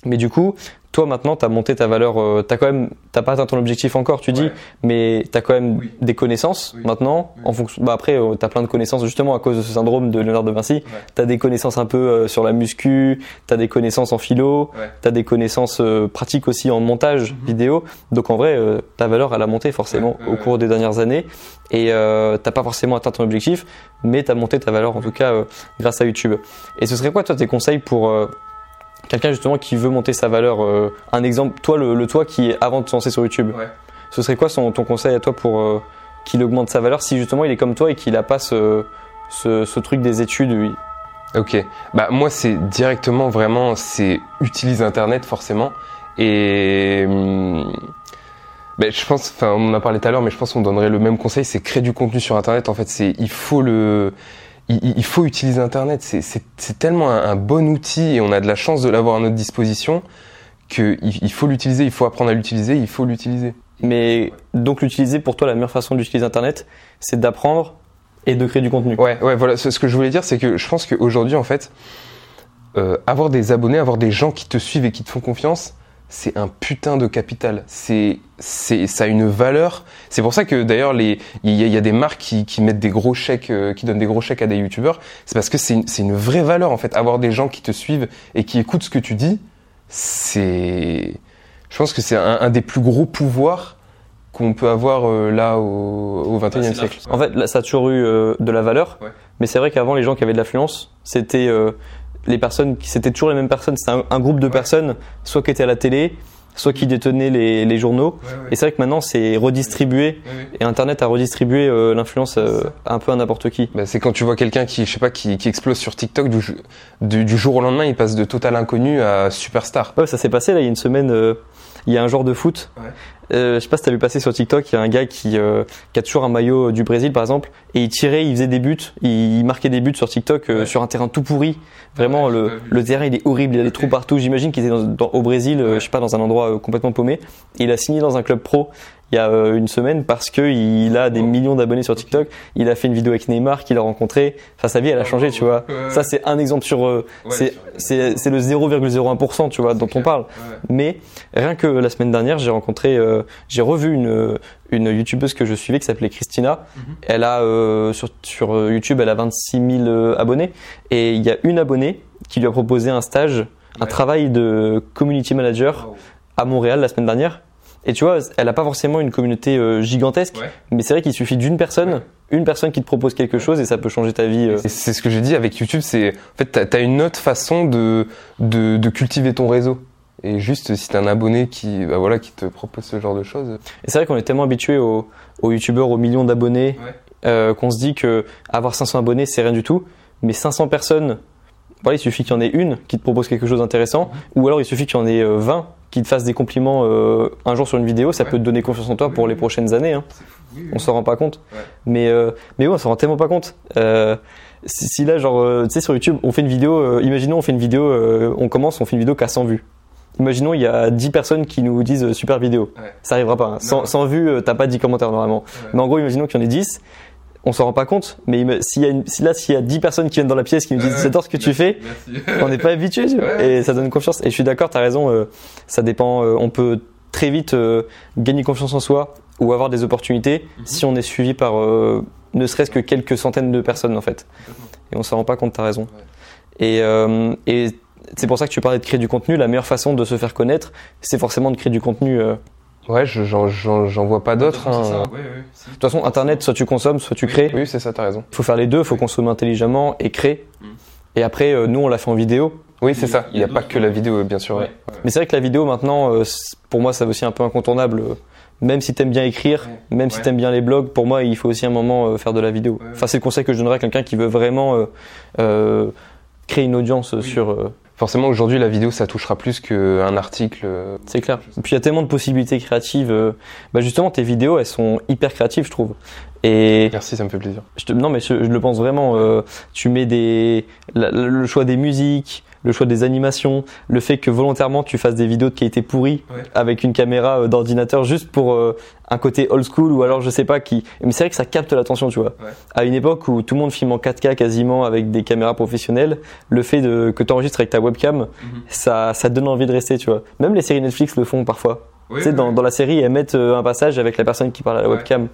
Mais du coup, toi maintenant, tu as monté ta valeur, euh, t'as quand même, t'as pas atteint ton objectif encore, tu dis, Ouais. mais tu as quand même Oui. des connaissances Oui. maintenant. Oui. En fonction, bah après, tu as plein de connaissances justement à cause de ce syndrome de Léonard de Vinci. Ouais. Tu as des connaissances un peu euh, sur la muscu, tu as des connaissances en philo, Ouais. tu as des connaissances euh, pratiques aussi en montage vidéo. Donc en vrai, euh, ta valeur, elle a monté forcément Mhm. Au cours des dernières années. Et euh, t'as pas forcément atteint ton objectif, mais tu as monté ta valeur en tout cas euh, grâce à YouTube. Et ce serait quoi toi tes conseils pour euh, quelqu'un justement qui veut monter sa valeur euh, Un exemple, toi le, le toi qui est avant de se lancer sur YouTube. Ouais. Ce serait quoi son, ton conseil à toi pour euh, qu'il augmente sa valeur si justement il est comme toi et qu'il a pas ce, ce, ce truc des études oui. Ok. Bah moi c'est directement vraiment c'est utilise Internet forcément et hum, ben, je pense, enfin on en a parlé tout à l'heure, mais je pense qu'on donnerait le même conseil, c'est créer du contenu sur Internet. En fait, c'est il faut le il, faut utiliser Internet. C'est- tellement un, un bon outil et on a de la chance de l'avoir à notre disposition que il, il faut l'utiliser, il faut apprendre à l'utiliser, il faut l'utiliser. Mais donc l'utiliser pour toi la meilleure façon d'utiliser Internet, c'est d'apprendre et de créer du contenu. Ouais, ouais, voilà. Ce, ce que je voulais dire, c'est que je pense qu'aujourd'hui, en fait, euh, avoir des abonnés, avoir des gens qui te suivent et qui te font confiance, c'est un putain de capital. C'est, c'est, ça a une valeur. C'est pour ça que d'ailleurs, les, il y, a- il y a des marques qui, qui mettent des gros chèques, euh, qui donnent des gros chèques à des youtubeurs. C'est parce que c'est une, c'est une vraie valeur en fait. Avoir des gens qui te suivent et qui écoutent ce que tu dis, c'est, je pense que c'est un, un des plus gros pouvoirs qu'on peut avoir euh, là au, au 21e siècle. En fait, là, ça a toujours eu euh, de la valeur, Ouais. mais c'est vrai qu'avant, les gens qui avaient de l'affluence, c'était euh, les personnes, qui c'était toujours les mêmes personnes. C'était un, un groupe de personnes, soit qui étaient à la télé, soit qui détenaient les, les journaux. Et c'est vrai que maintenant, c'est redistribué, et Internet a redistribué euh, l'influence euh, un peu à n'importe qui. Bah, c'est quand tu vois quelqu'un qui, je sais pas, qui, qui explose sur TikTok du, du jour au lendemain, il passe de total inconnu à superstar. Ouais, ça s'est passé là, il y a une semaine. euh, il y a un joueur de foot. Euh, je sais pas si t'as vu passer sur TikTok, il y a un gars qui, euh, qui a toujours un maillot du Brésil par exemple, et il tirait, il faisait des buts, il, il marquait des buts sur TikTok euh, Ouais. sur un terrain tout pourri. Vraiment, Ouais, le, le terrain il est horrible, il y a des trous partout. J'imagine qu'il était dans, dans- au Brésil, euh, Ouais. je sais pas, dans un endroit euh, complètement paumé. Et il a signé dans un club pro il y a euh, une semaine parce que il a des Oh. millions d'abonnés sur TikTok. Il a fait une vidéo avec Neymar qu'il a rencontré. Enfin, sa vie elle a changé, tu vois. Ça c'est un exemple sur. euh, Ouais, c'est c'est le 0,01%, tu vois, dont on parle. Mais rien que la semaine dernière, j'ai rencontré, euh, j'ai revu une une youtubeuse que je suivais qui s'appelait Christina. Mhm. Elle a euh, sur sur euh, YouTube, elle a 26 000 euh, abonnés et il y a une abonnée qui lui a proposé un stage, un travail de community manager à Montréal la semaine dernière. Et tu vois, elle a pas forcément une communauté euh, gigantesque, Ouais. mais c'est vrai qu'il suffit d'une personne, une personne qui te propose quelque chose et ça peut changer ta vie. euh. Et C'est ce que j'ai dit avec YouTube, c'est en fait t'as as une autre façon de, de de cultiver ton réseau. Et juste si t'as un abonné qui bah voilà qui te propose ce genre de choses. Et c'est vrai qu'on est tellement habitué aux, aux youtubeurs, aux millions d'abonnés, Ouais. euh, qu'on se dit que avoir 500 abonnés, c'est rien du tout. Mais 500 personnes, voilà, il suffit qu'il y en ait une qui te propose quelque chose d'intéressant, Mhm. ou alors il suffit qu'il y en ait euh, 20 qui te fassent des compliments euh, un jour sur une vidéo, ça Ouais. peut te donner confiance en toi pour Oui, les oui. prochaines années. Hein. On s'en rend pas compte. Ouais. Mais, euh, mais ouais, on s'en rend tellement pas compte. Euh, si, si là, genre, euh, tu sais, sur YouTube, on fait une vidéo, imaginons, on fait une vidéo, on commence, on fait une vidéo qui a 100 vues. Imaginons, il y a 10 personnes qui nous disent super vidéo. Ouais. Ça arrivera pas. hein. Sans, sans vues, t'as pas 10 commentaires normalement. Mais en gros, imaginons qu'il y en ait 10. On s'en rend pas compte. Mais s'il y a une- si là, s'il y a 10 personnes qui viennent dans la pièce qui nous disent j'adore ce que tu fais, on n'est pas habitué, tu vois. Ouais. Et ça donne confiance. Et je suis d'accord, t'as raison. euh, ça dépend. euh, on peut très vite euh, gagner confiance en soi ou avoir des opportunités Mhm. si on est suivi par ne serait-ce que quelques centaines de personnes en fait. Et on s'en rend pas compte, t'as raison. Et, et c'est pour ça que tu parlais de créer du contenu. La meilleure façon de se faire connaître, c'est forcément de créer du contenu. Ouais, je- j'en j'en j'en vois pas d'autres. hein. De toute façon, Internet, soit tu consommes, soit tu crées. Oui, c'est ça, t'as raison. Il faut faire les deux. Il faut consommer intelligemment et créer. Mm. Et après, euh, nous, on l'a fait en vidéo. Oui, c'est ça. Il n'y a pas que la vidéo, bien sûr. ouais. Mais c'est vrai que la vidéo maintenant, euh, pour moi, c'est aussi un peu incontournable. Même si t'aimes bien écrire, Ouais. même si Ouais. t'aimes bien les blogs, pour moi, il faut aussi un moment euh, faire de la vidéo. Ouais. Enfin, c'est le conseil que je donnerais à quelqu'un qui veut vraiment euh, euh, créer une audience sur. Forcément aujourd'hui la vidéo ça touchera plus qu'un article. euh, C'est clair. Et puis il y a tellement de possibilités créatives. euh, Bah justement, tes vidéos, elles sont hyper créatives, je trouve. Et Merci, ça me fait plaisir. je te- non, mais je, je le pense vraiment. euh, tu mets des la- le choix des musiques, le choix des animations, le fait que volontairement tu fasses des vidéos de qualité pourrie Ouais. avec une caméra euh, d'ordinateur juste pour euh, un côté old school ou alors je sais pas qui. Mais c'est vrai que ça capte l'attention, tu vois. Ouais. À une époque où tout le monde filme en 4K quasiment avec des caméras professionnelles, le fait de que tu enregistres avec ta webcam, Mhm. ça ça donne envie de rester, tu vois. Même les séries Netflix le font parfois. tu sais, dans, dans la série, elles mettent euh, un passage avec la personne qui parle à la Ouais. webcam.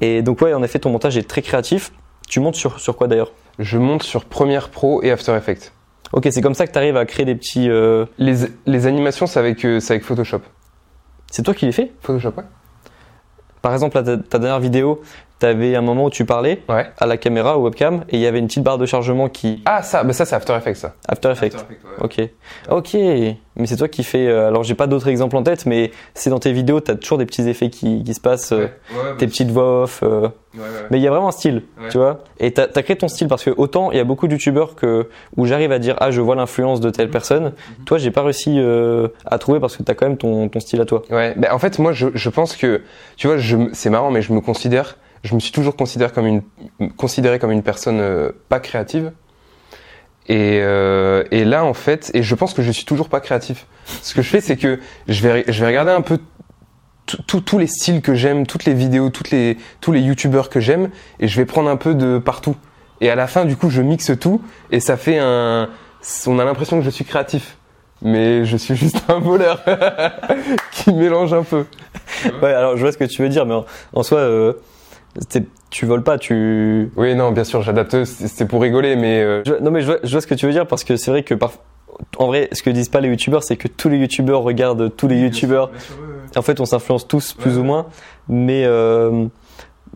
Et donc, ouais, en effet, ton montage est très créatif. Tu montes sur, sur quoi d'ailleurs? Je monte sur Premiere Pro et After Effects. Ok, c'est comme ça que tu arrives à créer des petits. euh, Les, les animations, c'est avec, euh, c'est avec Photoshop. C'est toi qui les fais? Photoshop, ouais. Par exemple, là, ta, ta dernière vidéo, tu avais un moment où tu parlais Ouais. à la caméra, au webcam, et il y avait une petite barre de chargement qui. Ah, ça, bah ça c'est After Effects, ça. After Effects. Ok. Ok. Mais c'est toi qui fais. euh, alors, j'ai pas d'autres exemples en tête, mais c'est dans tes vidéos, tu as toujours des petits effets qui, qui se passent, euh, tes petites voix off. euh, Mais il y a vraiment un style, Ouais. tu vois. Et t'as as créé ton style parce que autant il y a beaucoup de youtubeurs que où j'arrive à dire ah je vois l'influence de telle personne. Toi j'ai pas réussi euh, à trouver parce que t'as quand même ton, ton style à toi. Ouais, bah, en fait, moi, je, je pense que, tu vois, c'est marrant, mais je me considère, je me suis toujours considéré comme une, considéré comme une personne euh, pas créative. Et, euh, et là, en fait, et je pense que je suis toujours pas créatif. Ce que je fais, c'est que je vais, je vais regarder un peu tous les styles que j'aime, toutes les vidéos, toutes les, tous les youtubeurs que j'aime, et je vais prendre un peu de partout. Et à la fin, du coup, je mixe tout, et ça fait un, on a l'impression que je suis créatif. Mais je suis juste un voleur qui mélange un peu. Ouais alors je vois ce que tu veux dire mais en, soi euh, tu voles pas tu. Oui, non, bien sûr, j'adapte, c'est pour rigoler, mais euh, Je- non mais je vois, je vois ce que tu veux dire parce que c'est vrai que par... en vrai ce que disent pas les youtubeurs c'est que tous les youtubeurs regardent tous les youtubeurs. En fait on s'influence tous plus Ouais, ou moins mais euh,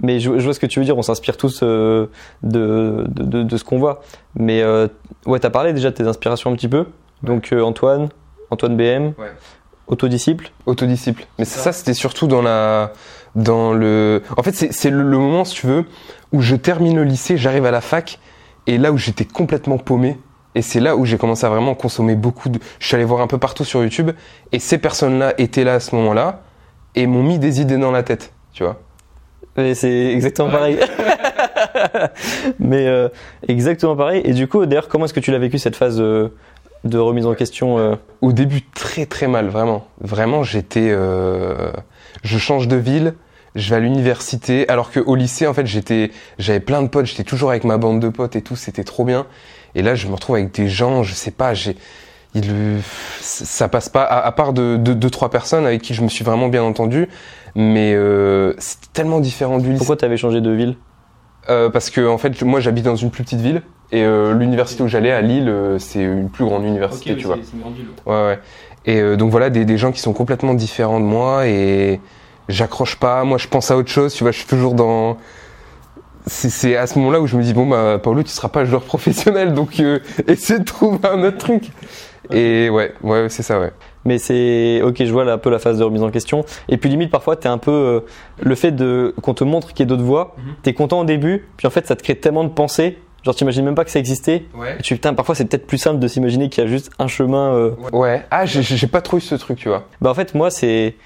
mais je, je vois ce que tu veux dire, on s'inspire tous euh, de, de, de, de ce qu'on voit. Mais euh, ouais, t'as parlé déjà de tes inspirations un petit peu. Donc euh, Antoine, Antoine BM, Ouais. autodisciple. autodisciple. Mais ça, c'était surtout dans la, dans le. En fait, c'est le, le moment, si tu veux, où je termine le lycée, j'arrive à la fac, et là où j'étais complètement paumé. Et c'est là où j'ai commencé à vraiment consommer beaucoup de. Je suis allé voir un peu partout sur YouTube, et ces personnes-là étaient là à ce moment-là, et m'ont mis des idées dans la tête, tu vois. Et c'est exactement pareil. Mais euh, exactement pareil. Et du coup, d'ailleurs, comment est-ce que tu l'as vécu cette phase de, de remise en question euh, Au début, très très mal, vraiment. Vraiment, j'étais. Je change de ville, je vais à l'université, alors que au lycée, en fait, j'étais, j'avais plein de potes, j'étais toujours avec ma bande de potes et tout, c'était trop bien. Et là, je me retrouve avec des gens, je sais pas, j'ai. Il, ça passe pas, à, à part de, de deux trois personnes avec qui je me suis vraiment bien entendu, mais euh, c'est tellement différent du lycée. Pourquoi t'avais changé de ville? Euh, parce que en fait, moi, j'habite dans une plus petite ville et euh, l'université où j'allais à Lille, euh, c'est une plus grande université, tu vois. Ouais, ouais. Et euh, donc voilà, des, des gens qui sont complètement différents de moi et j'accroche pas. Moi, je pense à autre chose. Tu vois, je suis toujours dans. C'est- C'est à ce moment-là où je me dis bon bah Paolo, tu seras pas joueur professionnel, donc euh, essaie de trouver un autre truc. Et ouais, ouais, c'est ça, ouais. Mais c'est ok, je vois là, un peu la phase de remise en question. Et puis limite parfois t'es un peu euh, le fait de qu'on te montre qu'il y a d'autres voies. Mhm. T'es content au début, puis en fait ça te crée tellement de pensées. Genre t'imagines même pas que ça existait. Ouais. Et tu putain parfois c'est peut-être plus simple de s'imaginer qu'il y a juste un chemin. euh. Ouais. Ah, j'ai- pas trop eu ce truc, tu vois. Bah en fait moi c'est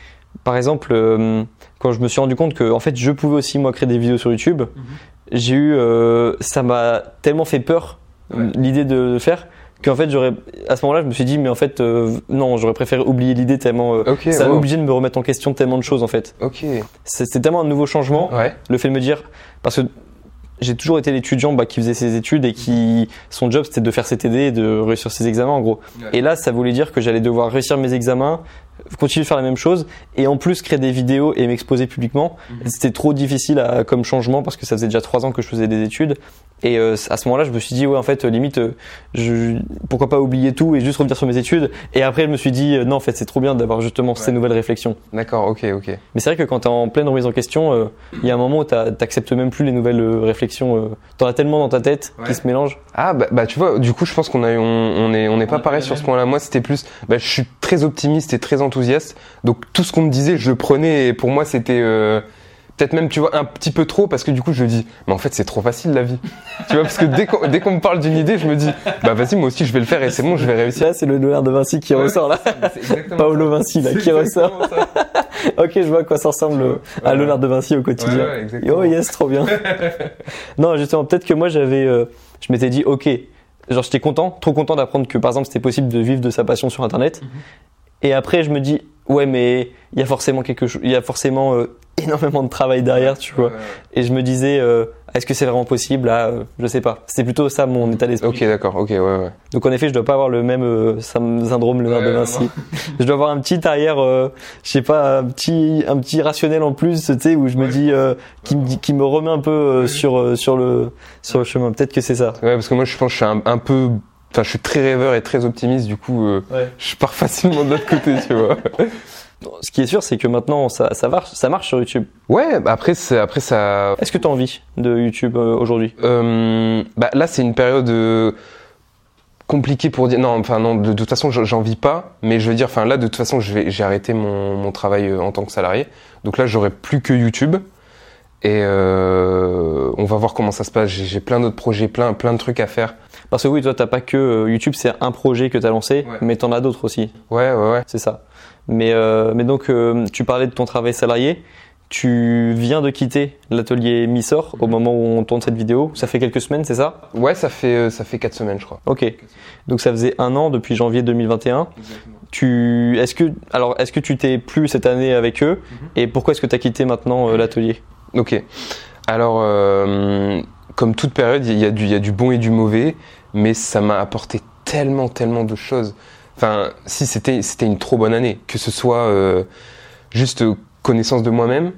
par exemple euh, quand je me suis rendu compte que en fait je pouvais aussi moi créer des vidéos sur YouTube. J'ai eu euh, ça m'a tellement fait peur Ouais. l'idée de le faire qu'en fait j'aurais à ce moment-là je me suis dit mais en fait euh, non j'aurais préféré oublier l'idée tellement euh, ça m'a wow. obligé de me remettre en question tellement de choses en fait. Ok. C'est tellement un nouveau changement, Ouais. le fait de me dire, parce que j'ai toujours été l'étudiant bah, qui faisait ses études et qui, son job c'était de faire ses TD et de réussir ses examens en gros. Ouais. Et là, ça voulait dire que j'allais devoir réussir mes examens, continuer de faire la même chose et en plus créer des vidéos et m'exposer publiquement. Mhm. C'était trop difficile à- comme changement parce que ça faisait déjà trois ans que je faisais des études. Et euh, à ce moment-là, je me suis dit, ouais, en fait, euh, limite, euh, je, pourquoi pas oublier tout et juste revenir sur mes études. Et après, je me suis dit, euh, non, en fait, c'est trop bien d'avoir justement ces nouvelles réflexions. D'accord. Ok. Ok. Mais c'est vrai que quand t'es en pleine remise en question, euh, il y a un moment où t'acceptes même plus les nouvelles euh, réflexions. euh, T'en as tellement dans ta tête Ouais. qui se mélangent. Ah bah, bah, tu vois, du coup je pense qu'on a on, on est on n'est pas On pareil sur ce point-là. Moi c'était plus, bah, je suis très optimiste et très enthousiaste. Donc tout ce qu'on me disait, je le prenais et pour moi c'était euh, peut-être même tu vois un petit peu trop parce que du coup je dis mais en fait c'est trop facile la vie tu vois parce que dès qu'on dès qu'on me parle d'une idée je me dis bah vas-y moi aussi je vais le faire et c'est bon je vais réussir Là, c'est le Léonard de Vinci qui Ouais, ressort là. Paolo ça. Vinci là, qui ressort. ok, je vois à quoi ça ressemble euh, à Ouais. Léonard de Vinci au quotidien. Oh yes, trop bien. non, justement, peut-être que moi j'avais, euh, je m'étais dit, ok, genre j'étais content, trop content d'apprendre que par exemple c'était possible de vivre de sa passion sur Internet. Mhm. Et après je me dis, ouais, mais il y a forcément quelque chose, il y a forcément euh, énormément de travail derrière, tu vois. Ouais, ouais. Et je me disais, euh, est-ce que c'est vraiment possible? Là, euh, je sais pas. C'était plutôt ça mon état d'esprit. Ok d'accord ok ouais ouais Donc en effet, je dois pas avoir le même euh, syndrome Ouais, de Vinci. je dois avoir un petit arrière, euh, je sais pas, un petit, un petit rationnel en plus, tu sais, où je me dis, euh, qui me qui me remet un peu euh, sur euh, sur le sur le chemin. Peut-être que c'est ça. Ouais, parce que moi, je pense que je suis un, un peu. Enfin, je suis très rêveur et très optimiste, du coup, euh, Ouais. je pars facilement de l'autre côté, tu vois. Ce qui est sûr, c'est que maintenant ça ça marche, ça marche sur YouTube. Ouais, bah après, c'est- après ça. Est-ce que tu as envie de YouTube euh, aujourd'hui? Euh, bah là, c'est une période compliquée pour dire. Non, enfin, non, de, de toute façon, j'en- vis pas, mais je veux dire, enfin, là, de toute façon, j'ai arrêté mon, mon travail en tant que salarié. Donc là, j'aurai plus que YouTube. Et euh, on va voir comment ça se passe. J'ai j'ai plein d'autres projets, plein, plein de trucs à faire. Parce que oui, toi t'as pas que euh, YouTube, c'est un projet que tu as lancé, Ouais. mais t'en as d'autres aussi. Ouais, ouais, ouais. C'est ça. Mais, euh, mais donc, euh, tu parlais de ton travail salarié. Tu viens de quitter l'atelier Missor au moment où on tourne cette vidéo. Ça fait quelques semaines, c'est ça? Ouais, ça fait, ça fait quatre semaines, je crois. Ok. Donc ça faisait un an depuis janvier 2021. Tu, est-ce que, alors, est-ce que tu t'es plus cette année avec eux? Et pourquoi est-ce que tu as quitté maintenant euh, l'atelier? Ok. Alors, comme toute période, il y, a du- il y a du bon et du mauvais, mais ça m'a apporté tellement, tellement de choses. Enfin, si c'était c'était une trop bonne année, que ce soit euh, juste connaissance de moi-même.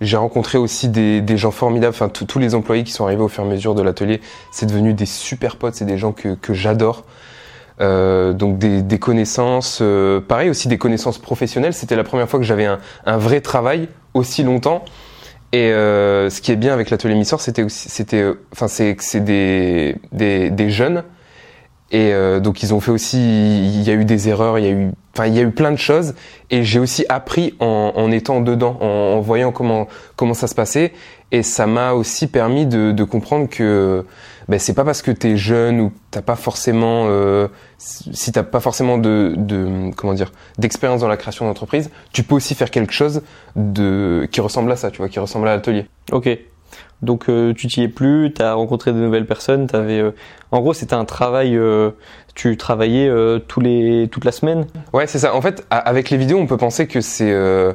J'ai rencontré aussi des, gens formidables, enfin tous- les employés qui sont arrivés au fur et à mesure de l'atelier, c'est devenu des super potes, c'est des gens que, j'adore. Euh, donc des, connaissances, euh, pareil aussi des connaissances professionnelles. C'était la première fois que j'avais un vrai travail aussi longtemps. Et euh, ce qui est bien avec l'atelier Missor, c'était aussi, c'était, euh, enfin, c'est que c'est des, des, des jeunes. Et euh, donc ils ont fait aussi, il y a eu des erreurs, il y a eu, enfin, il y a eu plein de choses. Et j'ai aussi appris en, en étant dedans, en, en voyant comment comment ça se passait. Et ça m'a aussi permis de, de comprendre que ben, c'est pas parce que t'es jeune ou t'as pas forcément, euh, si t'as pas forcément de, de comment dire, d'expérience dans la création d'entreprise, tu peux aussi faire quelque chose de qui ressemble à ça, tu vois, qui ressemble à l'atelier. Ok. Donc euh, tu t'y es plus, tu as rencontré de nouvelles personnes, t'avais, euh, en gros c'était un travail, euh, tu travaillais euh, tous les, toute la semaine? Ouais, c'est ça. En fait, avec les vidéos, on peut penser que c'est euh,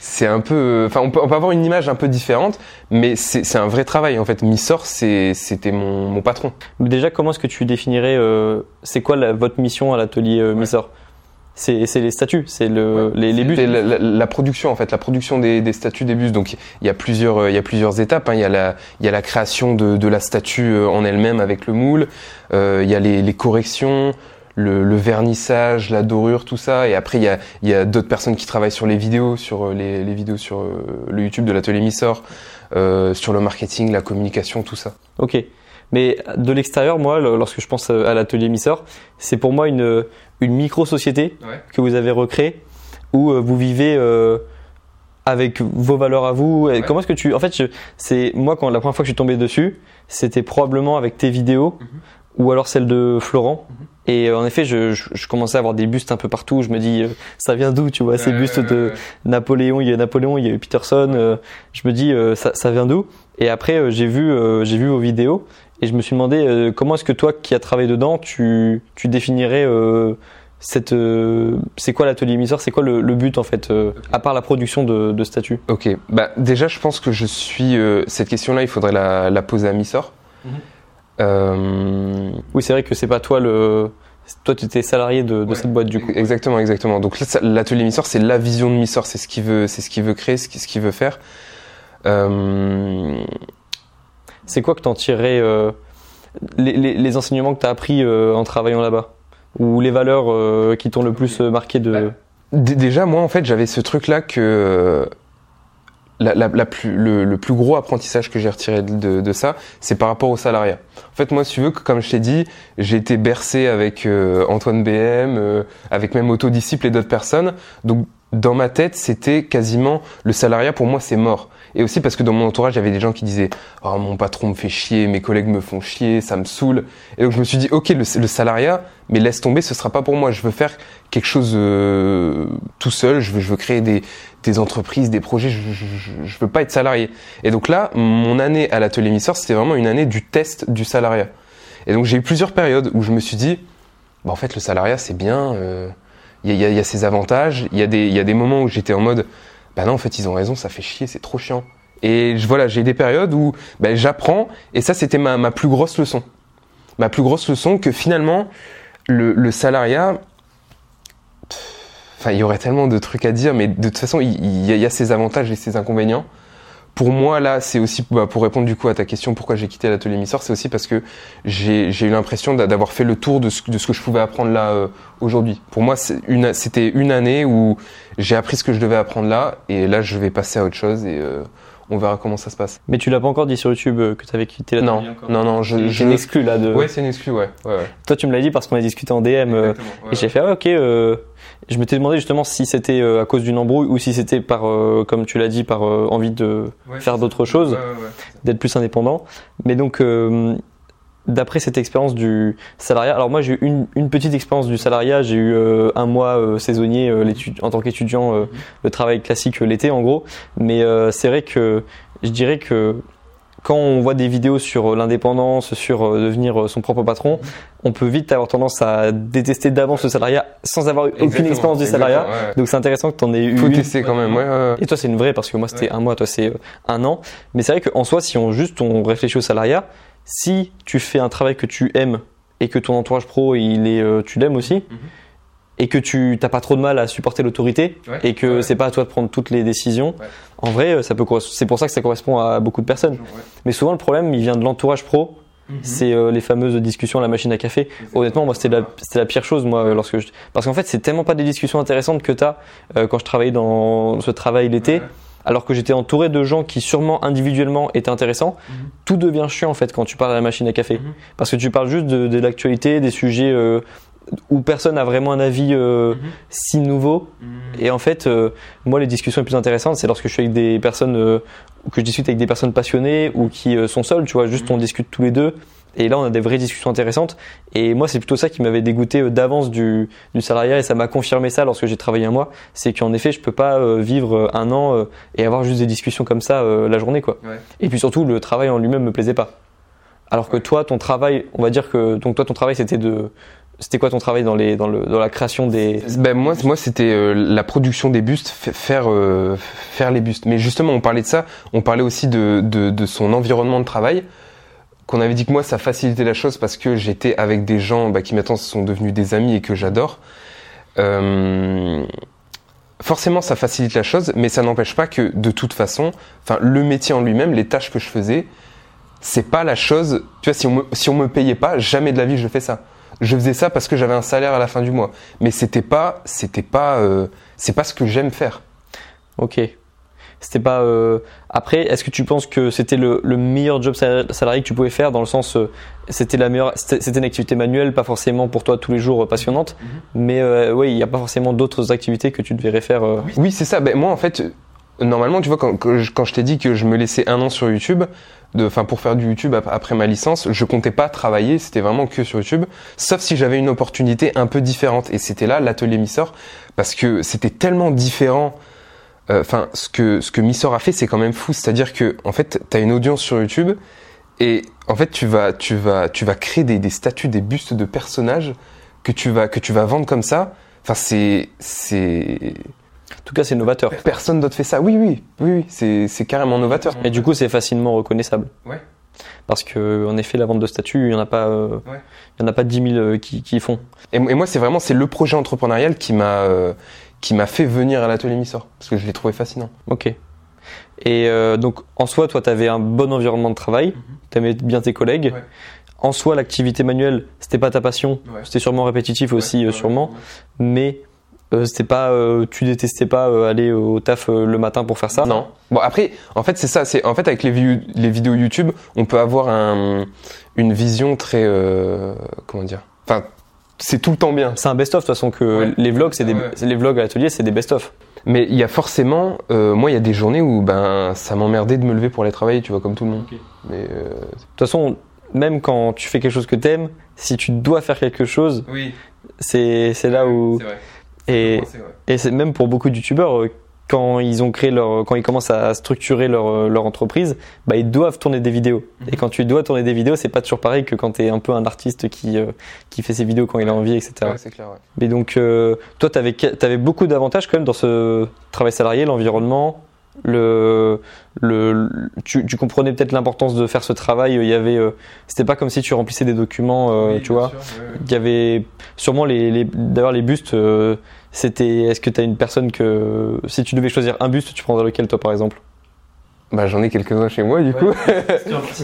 c'est un peu, enfin, on peut, on peut avoir une image un peu différente, mais c'est c'est un vrai travail. En fait, Missor, c'est c'était mon, mon patron. Déjà, comment est-ce que tu définirais, euh, c'est quoi la- votre mission à l'atelier euh, Missor? C'est, c'est les statuts, c'est le, les, les. C'est la, la- la production en fait, la production des, des statues des bus. Donc il y a plusieurs, euh, il y a plusieurs étapes. hein. Il y a la, il y a la création de, de la statue euh, en elle-même avec le moule. Euh, il y a les, les corrections, le, le vernissage, la dorure, tout ça. Et après il y a, il y a d'autres personnes qui travaillent sur les vidéos, sur euh, les, les vidéos sur euh, le YouTube de l'atelier Missor, euh, sur le marketing, la communication, tout ça. Ok. Mais de l'extérieur, moi, lorsque je pense à l'atelier Missor, c'est pour moi une, une micro-société Ouais. que vous avez recréée où vous vivez euh, avec vos valeurs à vous. Ouais. Comment est-ce que tu. En fait, c'est moi, quand la première fois que je suis tombé dessus, c'était probablement avec tes vidéos ou alors celle de Florent. Et euh, en effet, je, je, je commençais à avoir des bustes un peu partout. Je me dis, euh, ça vient d'où, tu vois, ces bustes de Napoléon? Il y a Napoléon, il y a eu Peterson. euh, je me dis, ça, ça vient d'où? Et après, j'ai vu, j'ai vu vos vidéos et je me suis demandé comment est-ce que toi, qui as travaillé dedans, tu, tu définirais cette, euh, c'est quoi l'atelier émisseur C'est quoi le, le but en fait, euh, à part la production de, de statues? Ok, bah déjà je pense que je suis euh, cette question-là, il faudrait la, la poser à Missor. Mhm. Euh, Oui, c'est vrai que c'est pas toi le, toi tu étais salarié de, de Ouais. cette boîte du coup. Exactement, exactement. Donc là, l'atelier Missor, c'est la vision de Missor, c'est ce qu'il veut, c'est ce qu'il veut créer, ce qu'il ce qu'il veut faire. Euh, C'est quoi que t'en tirerais euh, les, les, les enseignements que t'as appris euh, en travaillant là-bas? Ou les valeurs qui t'ont le plus marqué de. Bah, Déjà, moi, en fait, j'avais ce truc-là que euh, la, la- la plus, le, le plus gros apprentissage que j'ai retiré de, de- de ça, c'est par rapport au salariat. En fait, moi, si tu veux, comme je t'ai dit, j'ai été bercé avec euh, Antoine BM, euh, avec même Autodisciple et d'autres personnes. Donc, dans ma tête, c'était quasiment le salariat pour moi c'est mort. Et aussi parce que dans mon entourage, il y avait des gens qui disaient "Oh mon patron me fait chier, mes collègues me font chier, ça me saoule." Et donc je me suis dit "OK, le, salariat, mais laisse tomber, ce sera pas pour moi. Je veux faire quelque chose euh, tout seul, je veux je veux créer des des entreprises, des projets, je, je, je, veux pas être salarié." Et donc là, mon année à l'atelier Missor, c'était vraiment une année du test du salariat. Et donc j'ai eu plusieurs périodes où je me suis dit bah, en fait le salariat c'est bien euh, il y, a, y, a, ses avantages. Il y, des, y a des moments où j'étais en mode, bah non, en fait, ils ont raison, ça fait chier, c'est trop chiant. Et je, voilà, j'ai des périodes où bah, j'apprends, et ça, c'était ma, ma plus grosse leçon. Ma plus grosse leçon que finalement, le, le salariat, enfin, il y aurait tellement de trucs à dire, mais de toute façon, il, y a ses avantages et ses inconvénients pour moi là c'est aussi bah, pour répondre du coup à ta question pourquoi j'ai quitté l'atelier Missor c'est aussi parce que j'ai eu l'impression d'avoir fait le tour de ce, de ce, que je pouvais apprendre là euh, aujourd'hui pour moi c'était une, une, année où j'ai appris ce que je devais apprendre là et là je vais passer à autre chose et euh, on verra comment ça se passe. Mais tu l'as pas encore dit sur YouTube euh, que tu avais quitté la Non, non, non. Je, je... une là de. Ouais, c'est une exclu, ouais. ouais, ouais. Toi, tu me l'as dit parce qu'on a discuté en DM et j'ai fait ah, ok. Euh, je m'étais demandé justement si c'était à cause d'une embrouille ou si c'était par, comme tu l'as dit, par envie de faire d'autres choses, d'être plus indépendant. Mais donc d'après cette expérience du salariat, alors moi j'ai eu une, une, petite expérience du salariat, j'ai eu euh, un mois euh, saisonnier euh, en tant qu'étudiant, euh, le travail classique l'été en gros, mais c'est vrai que je dirais que quand on voit des vidéos sur l'indépendance, sur devenir son propre patron, on peut vite avoir tendance à détester d'avance le salariat sans avoir eu aucune expérience du salariat. Ouais. Donc c'est intéressant que tu en aies eu. Faut tester quand même. Ouais, Et toi c'est une vraie parce que moi c'était un mois, toi c'est un an. Mais c'est vrai qu'en soi, si on juste on réfléchit au salariat, si tu fais un travail que tu aimes et que ton entourage pro il est euh, tu l'aimes aussi mm -hmm. Et que tu t'as pas trop de mal à supporter l'autorité ouais, et que ouais. c'est pas à toi de prendre toutes les décisions ouais. en vrai ça peut c'est pour ça que ça correspond à beaucoup de personnes mais souvent le problème il vient de l'entourage pro mm -hmm. c'est euh, les fameuses discussions à la machine à café honnêtement moi c'était la c'était la pire chose moi lorsque je... parce qu'en fait c'est tellement pas des discussions intéressantes que tu as euh, quand je travaillais dans ce travail l'été alors que j'étais entouré de gens qui sûrement individuellement étaient intéressants, -hmm. tout devient chiant en fait quand tu parles à la machine à café. -hmm. Parce que tu parles juste de, de l'actualité, des sujets euh, où personne n'a vraiment un avis euh, mm -hmm. si nouveau. Et en fait, euh, moi, les discussions les plus intéressantes, c'est lorsque je suis avec des personnes, euh, que je discute avec des personnes passionnées ou qui euh, sont seules, tu vois, juste on discute tous les deux. Et là, on a des vraies discussions intéressantes. Et moi, c'est plutôt ça qui m'avait dégoûté d'avance du, du, salariat. Et ça m'a confirmé ça lorsque j'ai travaillé un mois. C'est qu'en effet, je peux pas vivre un an et avoir juste des discussions comme ça la journée, quoi. Ouais. Et puis surtout, le travail en lui-même me plaisait pas. Alors que toi, ton travail, on va dire que donc toi, ton travail, c'était de c'était quoi ton travail dans, la création des... Ben moi, moi c'était euh, la production des bustes, faire, euh, faire les bustes. Mais justement, on parlait de ça, on parlait aussi de, de, de son environnement de travail qu'on avait dit que moi ça facilitait la chose parce que j'étais avec des gens bah, qui maintenant sont devenus des amis et que j'adore. Euh, forcément ça facilite la chose, mais ça n'empêche pas que de toute façon, enfin le métier en lui-même, les tâches que je faisais, c'est pas la chose. Tu vois, si on me, si on me payait pas, jamais de la vie je fais ça. Je faisais ça parce que j'avais un salaire à la fin du mois, mais c'était pas, c'était pas, euh, c'est pas ce que j'aime faire. Ok. C'était pas. Euh... Après, est-ce que tu penses que c'était le, le, meilleur job salarié que tu pouvais faire dans le sens, euh, c'était la meilleure, c'était une activité manuelle, pas forcément pour toi tous les jours euh, passionnante, mm -hmm. mais euh, oui, il n'y a pas forcément d'autres activités que tu devrais faire. euh. Oui, oui c'est ça. Ben, moi, en fait, normalement, tu vois, quand, je, t'ai dit que je me laissais un an sur YouTube, enfin pour faire du YouTube après ma licence, je comptais pas travailler, c'était vraiment que sur YouTube, sauf si j'avais une opportunité un peu différente. Et c'était là l'atelier Missor, parce que c'était tellement différent. Enfin euh, ce que ce que Missor a fait c'est quand même fou. C'est-à-dire que en fait tu as une audience sur YouTube et en fait tu vas tu vas tu vas créer des, des statues des bustes de personnages que tu vas que tu vas vendre comme ça. Enfin c'est c'est en tout cas, c'est novateur. Personne d'autre fait ça. Oui, oui, oui, oui c'est carrément novateur. Et du coup, c'est facilement reconnaissable. Ouais. Parce que, en effet, la vente de statuts, il y en a pas, euh, ouais. il y en a pas 10 000 qui, qui font. Et, et moi, c'est vraiment, c'est le projet entrepreneurial qui m'a, euh, qui m'a fait venir à l'atelier Missor parce que je l'ai trouvé fascinant. Ok. Et euh, donc en soi, toi, tu avais un bon environnement de travail, mm -hmm. tu aimais bien tes collègues. Ouais. En soi, l'activité manuelle, c'était pas ta passion, ouais. c'était sûrement répétitif aussi, euh, sûrement, mais euh, c'était pas, euh, tu détestais pas aller au taf le matin pour faire ça? Non. Bon après, en fait c'est ça, c'est en fait avec les, vi les, vidéos YouTube, on peut avoir un, une vision très, comment dire, enfin c'est tout le temps bien. C'est un best-of de toute façon que ouais. les vlogs, c'est des, ouais. les vlogs à l'atelier, c'est des best-of. Mais il y a forcément, euh, moi, il y a des journées où ben ça m'emmerdait de me lever pour aller travailler, tu vois, comme tout le monde. Mais euh, De toute façon, même quand tu fais quelque chose que t'aimes, si tu dois faire quelque chose, oui, c'est c'est là où vrai. Et et c'est même pour beaucoup de youtubeurs euh, quand ils ont créé leur quand ils commencent à structurer leur euh, leur entreprise, bah ils doivent tourner des vidéos. Et quand tu dois tourner des vidéos, c'est pas toujours pareil que quand t'es un peu un artiste qui euh, qui fait ses vidéos quand il a envie, etc. Ouais, c'est clair. Ouais. Mais donc, euh, toi, tu avais, beaucoup d'avantages quand même dans ce travail salarié, l'environnement, le, le, tu, tu comprenais peut-être l'importance de faire ce travail. Il y avait, euh, c'était pas comme si tu remplissais des documents, euh, tu vois. Il y avait sûrement les, les d'ailleurs les bustes. euh, c'était, est-ce que tu as une personne que, si tu devais choisir un buste, tu prendrais lequel toi par exemple? Bah j'en ai quelques-uns chez moi du coup.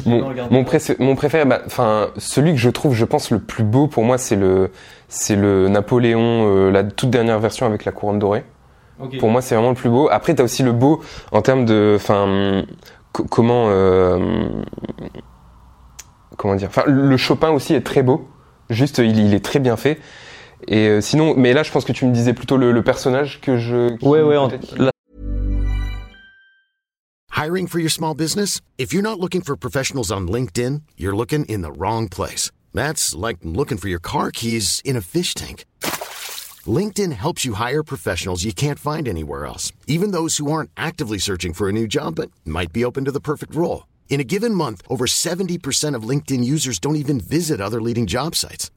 Mon, mon, pré- mon préféré, bah, enfin celui que je trouve, je pense le plus beau pour moi, c'est le, c'est le Napoléon, euh, la toute dernière version avec la couronne dorée. Pour moi, c'est vraiment le plus beau. Après, t'as aussi le beau en termes de, enfin, co- comment, euh, comment dire? Enfin, le Chopin aussi est très beau. Juste, il, il est très bien fait. Et euh, sinon, mais là, je pense que tu me disais plutôt le, le personnage que je. qui Ouais, ouais. en- là, Hiring for your small business? If you're not looking for professionals on LinkedIn, you're looking in the wrong place. That's like looking for your car keys in a fish tank. LinkedIn helps you hire professionals you can't find anywhere else, even those who aren't actively searching for a new job but might be open to the perfect role. In a given month, over 70% of LinkedIn users don't even visit other leading job sites.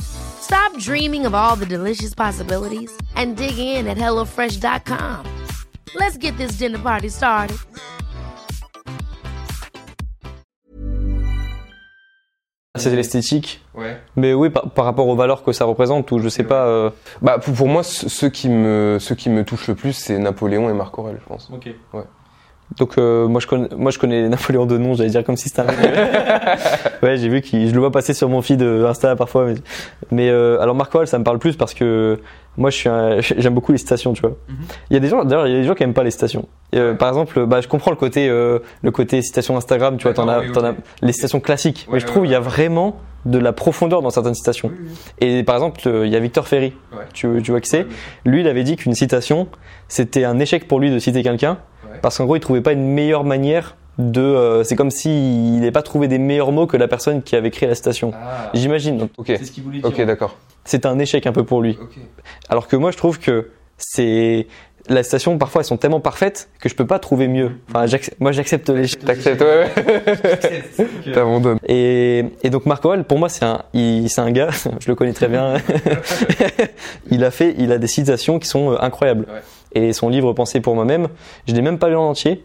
Stop dreaming of all the delicious possibilities and dig in at HelloFresh.com. Let's get this dinner party started. c'est l'esthétique. Ouais. Mais oui, par, par rapport aux valeurs que ça représente, ou je sais pas. euh, Bah pour, pour moi, ce- ceux qui me ceux qui me touchent le plus, c'est Napoléon et Marc Aurèle, je pense. Ouais. Donc euh, moi je connais moi je connais Napoléon de nom, j'allais dire comme si c'était un Ouais, j'ai vu qu'il je le vois passer sur mon feed euh, Insta parfois mais, mais, euh, alors Marc Aurèle ça me parle plus parce que moi je suis un- j'aime beaucoup les citations, tu vois. Il y a des gens d'ailleurs il y a des gens qui aiment pas les citations. Et, euh, par exemple, bah je comprends le côté euh, le côté citation Instagram, tu vois, t'en as oui, t'en as ok. les citations classiques, Ouais, mais je ouais, trouve il y a ouais. vraiment de la profondeur dans certaines citations. Et par exemple, euh, il y a Victor Ferry. Ouais. Tu, tu vois qui c'est? Lui, il avait dit qu'une citation, c'était un échec pour lui de citer quelqu'un, Ouais. Parce qu'en gros, il trouvait pas une meilleure manière de. euh, c'est comme s'il n'avait pas trouvé des meilleurs mots que la personne qui avait créé la citation. Ah. J'imagine. Ok. ce qu'il voulait Ok, d'accord. C'est un échec un peu pour lui. Alors que moi, je trouve que c'est la citation parfois elles sont tellement parfaites que je peux pas trouver mieux. Enfin, moi, j'accepte l'échec. T'acceptes, ouais, ouais. T'abandonnes. Et, et donc Marc Aurèle, pour moi, c'est un, il- c'est un gars, je le connais très bien. il a fait, il a des citations qui sont euh, incroyables. Ouais. Et son livre Pensée pour moi-même, je l'ai même pas lu en entier.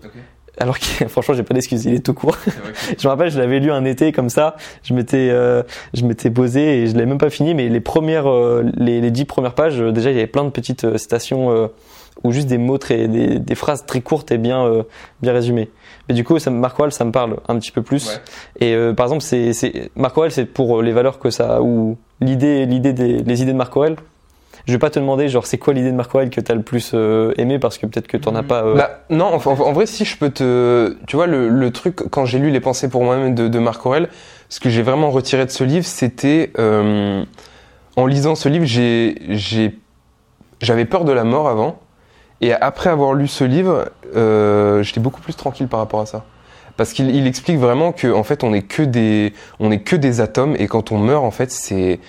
Alors que franchement, j'ai pas d'excuses, il est tout court. Je me rappelle, je l'avais lu un été comme ça. Je m'étais, euh, je m'étais posé et je l'ai même pas fini. Mais les premières, euh, les, les dix premières pages, euh, déjà, il y avait plein de petites euh, citations euh, ou juste des mots très, des, des phrases très courtes et bien, euh, bien résumées. Mais du coup, ça, Marc Aurèle, ça me parle un petit peu plus. Ouais. Et euh, par exemple, c'est, c'est Marc Aurèle, c'est pour les valeurs que ça ou l'idée, l'idée des, les idées de Marc Aurèle. Je vais pas te demander genre c'est quoi l'idée de Marc Aurèle que t'as le plus euh, aimé parce que peut-être que t'en as pas. euh, Bah non, en, en- en vrai, si je peux te, tu vois, le, le truc quand j'ai lu les pensées pour moi-même de, de Marc Aurèle, ce que j'ai vraiment retiré de ce livre, c'était euh, en lisant ce livre, j'ai, j'ai, j'avais peur de la mort avant, et après avoir lu ce livre, euh, j'étais beaucoup plus tranquille par rapport à ça. Parce qu'il il explique vraiment que en fait on est que des on est que des atomes et quand on meurt en fait c'est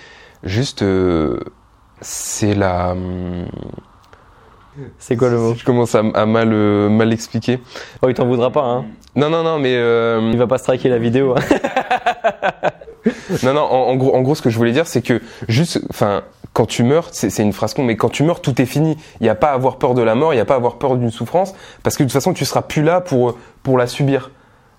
juste euh, c'est la hum, c'est quoi le mot je commence à, à mal euh, mal expliquer Oh, il t'en voudra pas. Hein. non non non mais euh, Il va pas striker la vidéo. hein. non non en, en gros en gros ce que je voulais dire c'est que juste enfin quand tu meurs c'est c'est une phrase con mais quand tu meurs tout est fini il n'y a pas à avoir peur de la mort il n'y a pas à avoir peur d'une souffrance parce que de toute façon tu seras plus là pour pour la subir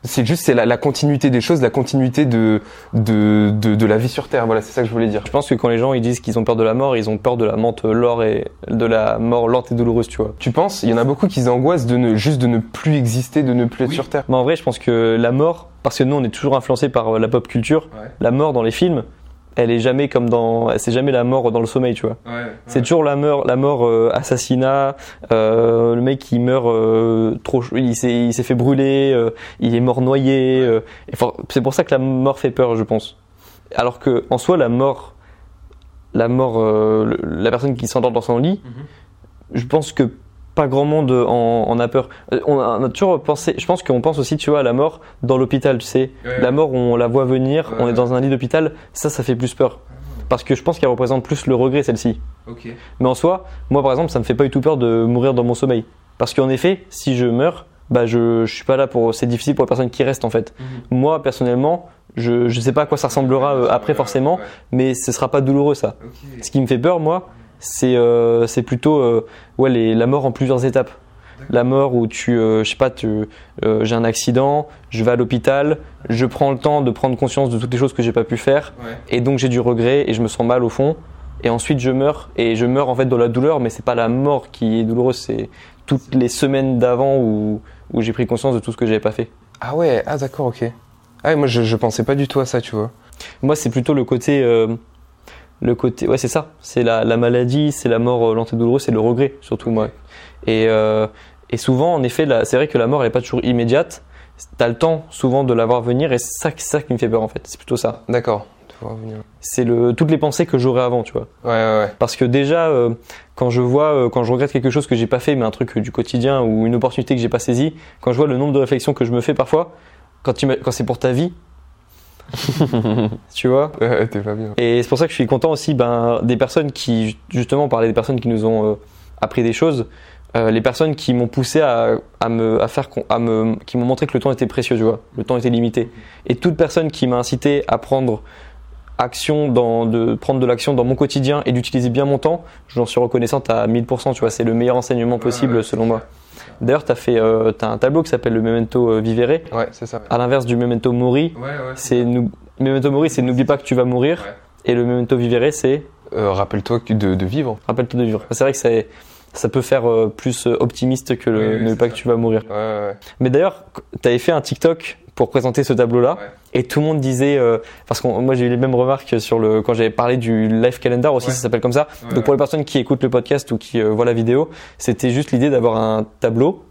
C'est juste c'est la, la continuité des choses, la continuité de de, de, de la vie sur Terre. Voilà, c'est ça que je voulais dire. Je pense que quand les gens ils disent qu'ils ont peur de la mort, ils ont peur de la menthe lore et de la mort lente et douloureuse, tu vois. Tu penses Il y en a beaucoup qui angoissent de ne juste de ne plus exister, de ne plus être sur Terre. Mais en vrai, je pense que la mort, parce que nous on est toujours influencé par euh, la pop culture, Ouais. la mort dans les films, elle est jamais comme dans, c'est jamais la mort dans le sommeil, tu vois. C'est toujours la mort, la mort euh, assassinat, euh, le mec qui meurt euh, trop, il s'est, il s'est fait brûler, euh, il est mort noyé. euh, c'est pour ça que la mort fait peur, je pense. Alors que en soi, la mort, la mort, euh, le- la personne qui s'endort dans son lit, je pense que pas grand monde en, en a peur. Euh, On a, on a toujours pensé, je pense qu'on pense aussi, tu vois, à la mort dans l'hôpital, tu sais. Ouais. La mort, on la voit venir, Ouais, on est dans un lit d'hôpital, ça, ça fait plus peur. Parce que je pense qu'elle représente plus le regret, celle-ci. Mais en soi, moi par exemple, ça me fait pas du tout peur de mourir dans mon sommeil. Parce qu'en effet, si je meurs, bah je, je suis pas là pour. C'est difficile pour la personne qui reste en fait. Moi personnellement, je, je sais pas à quoi ça ressemblera euh, après forcément, mais ce sera pas douloureux ça. Ce qui me fait peur, moi, c'est euh, plutôt euh, ouais, les, la mort en plusieurs étapes. La mort où tu, euh, je sais pas, euh, j'ai un accident, je vais à l'hôpital, je prends le temps de prendre conscience de toutes les choses que j'ai pas pu faire, et donc j'ai du regret et je me sens mal au fond. Et ensuite je meurs et je meurs en fait dans la douleur, mais c'est pas la mort qui est douloureuse, c'est toutes les semaines d'avant où, où j'ai pris conscience de tout ce que j'avais pas fait. Ah ouais, ah d'accord, ok. Ah ouais, moi je, je pensais pas du tout à ça, tu vois. Moi c'est plutôt le côté, le côté, ouais c'est ça, c'est la, la maladie, c'est la mort euh, lente et douloureuse, c'est le regret surtout moi. Et, euh, et souvent en effet, la- c'est vrai que la mort elle est pas toujours immédiate. T'as le temps souvent de la voir venir et c'est ça, qui me fait peur en fait. C'est plutôt ça. D'accord. C'est le toutes les pensées que j'aurais avant, tu vois. Ouais, ouais, ouais. Parce que déjà, euh, quand je vois, euh, quand je regrette quelque chose que j'ai pas fait, mais un truc du quotidien ou une opportunité que j'ai pas saisie, quand je vois le nombre de réflexions que je me fais parfois, quand, quand c'est pour ta vie, tu vois. Ouais, t'es pas bien. Et c'est pour ça que je suis content aussi ben, des personnes qui, justement, on parlait des personnes qui nous ont euh, appris des choses, euh, les personnes qui m'ont poussé à, à me, à faire, à me, qui m'ont montré que le temps était précieux, tu vois, le temps était limité. Et toute personne qui m'a incité à prendre action dans, de prendre de l'action dans mon quotidien et d'utiliser bien mon temps, j'en suis reconnaissante à 1000%, tu vois, c'est le meilleur enseignement possible selon moi. D'ailleurs, tu as fait euh, t'as un tableau qui s'appelle le Memento euh, Vivere, Ouais, c'est ça. à l'inverse du Memento Mori. Ouais, ouais. C'est nou- Memento Mori, c'est n'oublie pas que tu vas mourir, et le Memento Vivere, c'est Euh, Rappelle-toi de, de vivre. rappelle-toi de vivre. C'est vrai que c'est- ça peut faire euh, plus euh, optimiste que le Oui, c'est pas ça. que tu vas mourir. Ouais, ouais, ouais. Mais d'ailleurs, tu avais fait un TikTok pour présenter ce tableau-là, Ouais. et tout le monde disait, euh, parce que moi j'ai eu les mêmes remarques sur le quand j'avais parlé du life calendar aussi, Ouais. ça s'appelle comme ça. Ouais, Donc pour les personnes qui écoutent le podcast ou qui euh, voient la vidéo, c'était juste l'idée d'avoir un tableau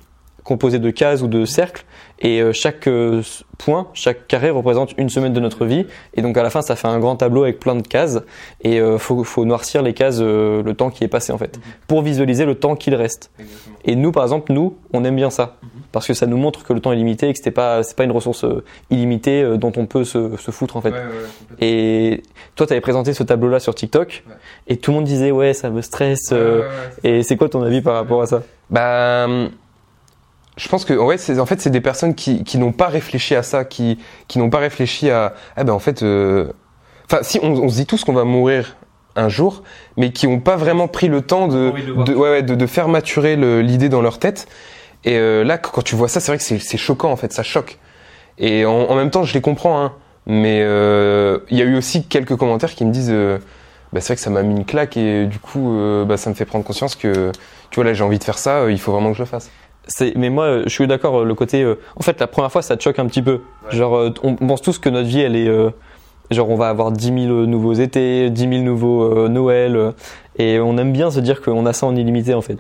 composé de cases ou de cercles, et euh, chaque euh, point, chaque carré représente une semaine de notre vie, et donc à la fin ça fait un grand tableau avec plein de cases, et euh, faut, faut noircir les cases euh, le temps qui est passé en fait, pour visualiser le temps qu'il reste. Exactement. Et nous, par exemple, nous, on aime bien ça. Parce que ça nous montre que le temps est limité et que c'était pas, c'est pas une ressource illimitée euh, dont on peut se, se foutre, en fait. Ouais, ouais. Et toi, tu avais présenté ce tableau-là sur TikTok Ouais. et tout le monde disait, ouais, ça me stresse. euh. Et c'est quoi ton avis par rapport à ça? Bah, hum, je pense que ouais, c'est en fait c'est des personnes qui, qui n'ont pas réfléchi à ça, qui qui n'ont pas réfléchi à ah ben en fait, euh, enfin si on, on se dit tous qu'on va mourir un jour, mais qui n'ont pas vraiment pris le temps de de ouais, ouais, de, de faire maturer le- l'idée dans leur tête. Et euh, là, quand tu vois ça, c'est vrai que c'est choquant en fait, ça choque. Et en, en même temps, je les comprends, hein. Mais euh, il y a eu aussi quelques commentaires qui me disent, euh, bah, c'est vrai que ça m'a mis une claque et du coup, euh, bah, ça me fait prendre conscience que, tu vois, là, j'ai envie de faire ça, il faut vraiment que je le fasse. Mais moi, euh, je suis d'accord. euh, Le côté, euh, en fait, la première fois, ça te choque un petit peu. Genre, euh, on pense tous que notre vie, elle est, euh, genre, on va avoir 10 000 nouveaux étés, 10 000 nouveaux Noël, et on aime bien se dire qu'on a ça en illimité, en fait.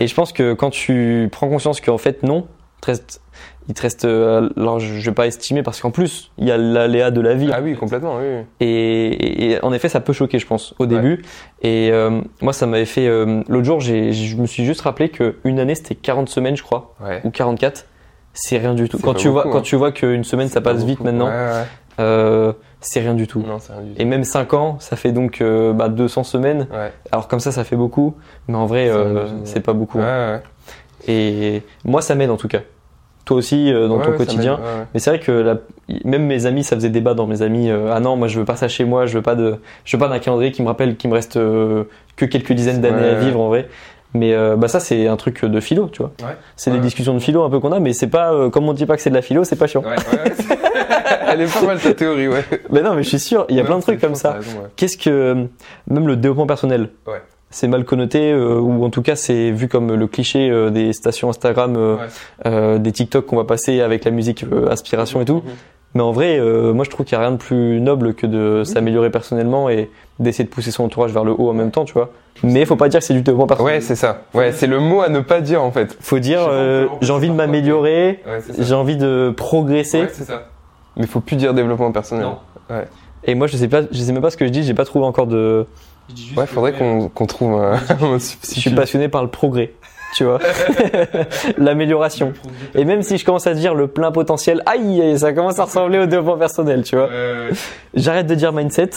Et je pense que quand tu prends conscience qu'en fait, non, reste, il te reste, euh, alors je, je vais pas estimer parce qu'en plus, il y a l'aléa de la vie. Ah oui, complètement, oui. Et, et- et en effet, ça peut choquer, je pense, au Ouais. début. Et euh, moi, ça m'avait fait. euh, L'autre jour, j'ai- je me suis juste rappelé qu'une année, c'était 40 semaines, je crois, Ouais. ou 44. C'est rien du tout. Quand tu, vois, quand hein. tu vois qu'une semaine, ça passe vite maintenant, Ouais, euh, c'est rien du tout. Non, c'est rien du tout. Et même 5 ans, ça fait donc bah, 200 semaines. Alors comme ça, ça fait beaucoup. Mais en vrai, C'est pas beaucoup. Ouais. Et moi, ça m'aide en tout cas. Toi aussi, euh, dans Ouais, ton ouais, quotidien. ouais. Mais c'est vrai que la- même mes amis, ça faisait débat dans mes amis. euh, ah non, moi je veux pas ça chez moi, je veux pas de, je veux pas d'un calendrier qui me rappelle qu'il me reste euh, que quelques dizaines d'années à vivre en vrai. Mais bah ça c'est un truc de philo, tu vois. C'est des discussions de philo un peu qu'on a, mais c'est pas comme on dit pas que c'est de la philo, c'est pas chiant. Elle est pas mal ta théorie, ouais. Mais non, mais je suis sûr, il y a plein de trucs comme ça. Qu'est-ce que même le développement personnel Ouais. C'est mal connoté euh, ou en tout cas c'est vu comme le cliché euh, des stations Instagram, euh, Ouais. euh, des TikTok qu'on va passer avec la musique euh, inspiration et tout. Mais en vrai, euh, moi je trouve qu'il n'y a rien de plus noble que de s'améliorer personnellement et d'essayer de pousser son entourage vers le haut en même temps, tu vois. Mais faut pas dire que c'est du développement personnel. Ouais, c'est ça. Ouais, c'est le mot à ne pas dire en fait. faut dire euh, j'ai envie de m'améliorer, Ouais, j'ai envie de progresser. Ouais, c'est ça. Mais faut plus dire développement personnel. Non. Ouais. Et moi je sais pas, je sais même pas ce que je dis, j'ai pas trouvé encore de. Ouais, faudrait qu'on qu'on trouve un, un Je suis passionné par le progrès, tu vois, l'amélioration. Et même si je commence à dire le plein potentiel, aïe, ça commence à ressembler au développement personnel, tu vois. J'arrête de dire mindset.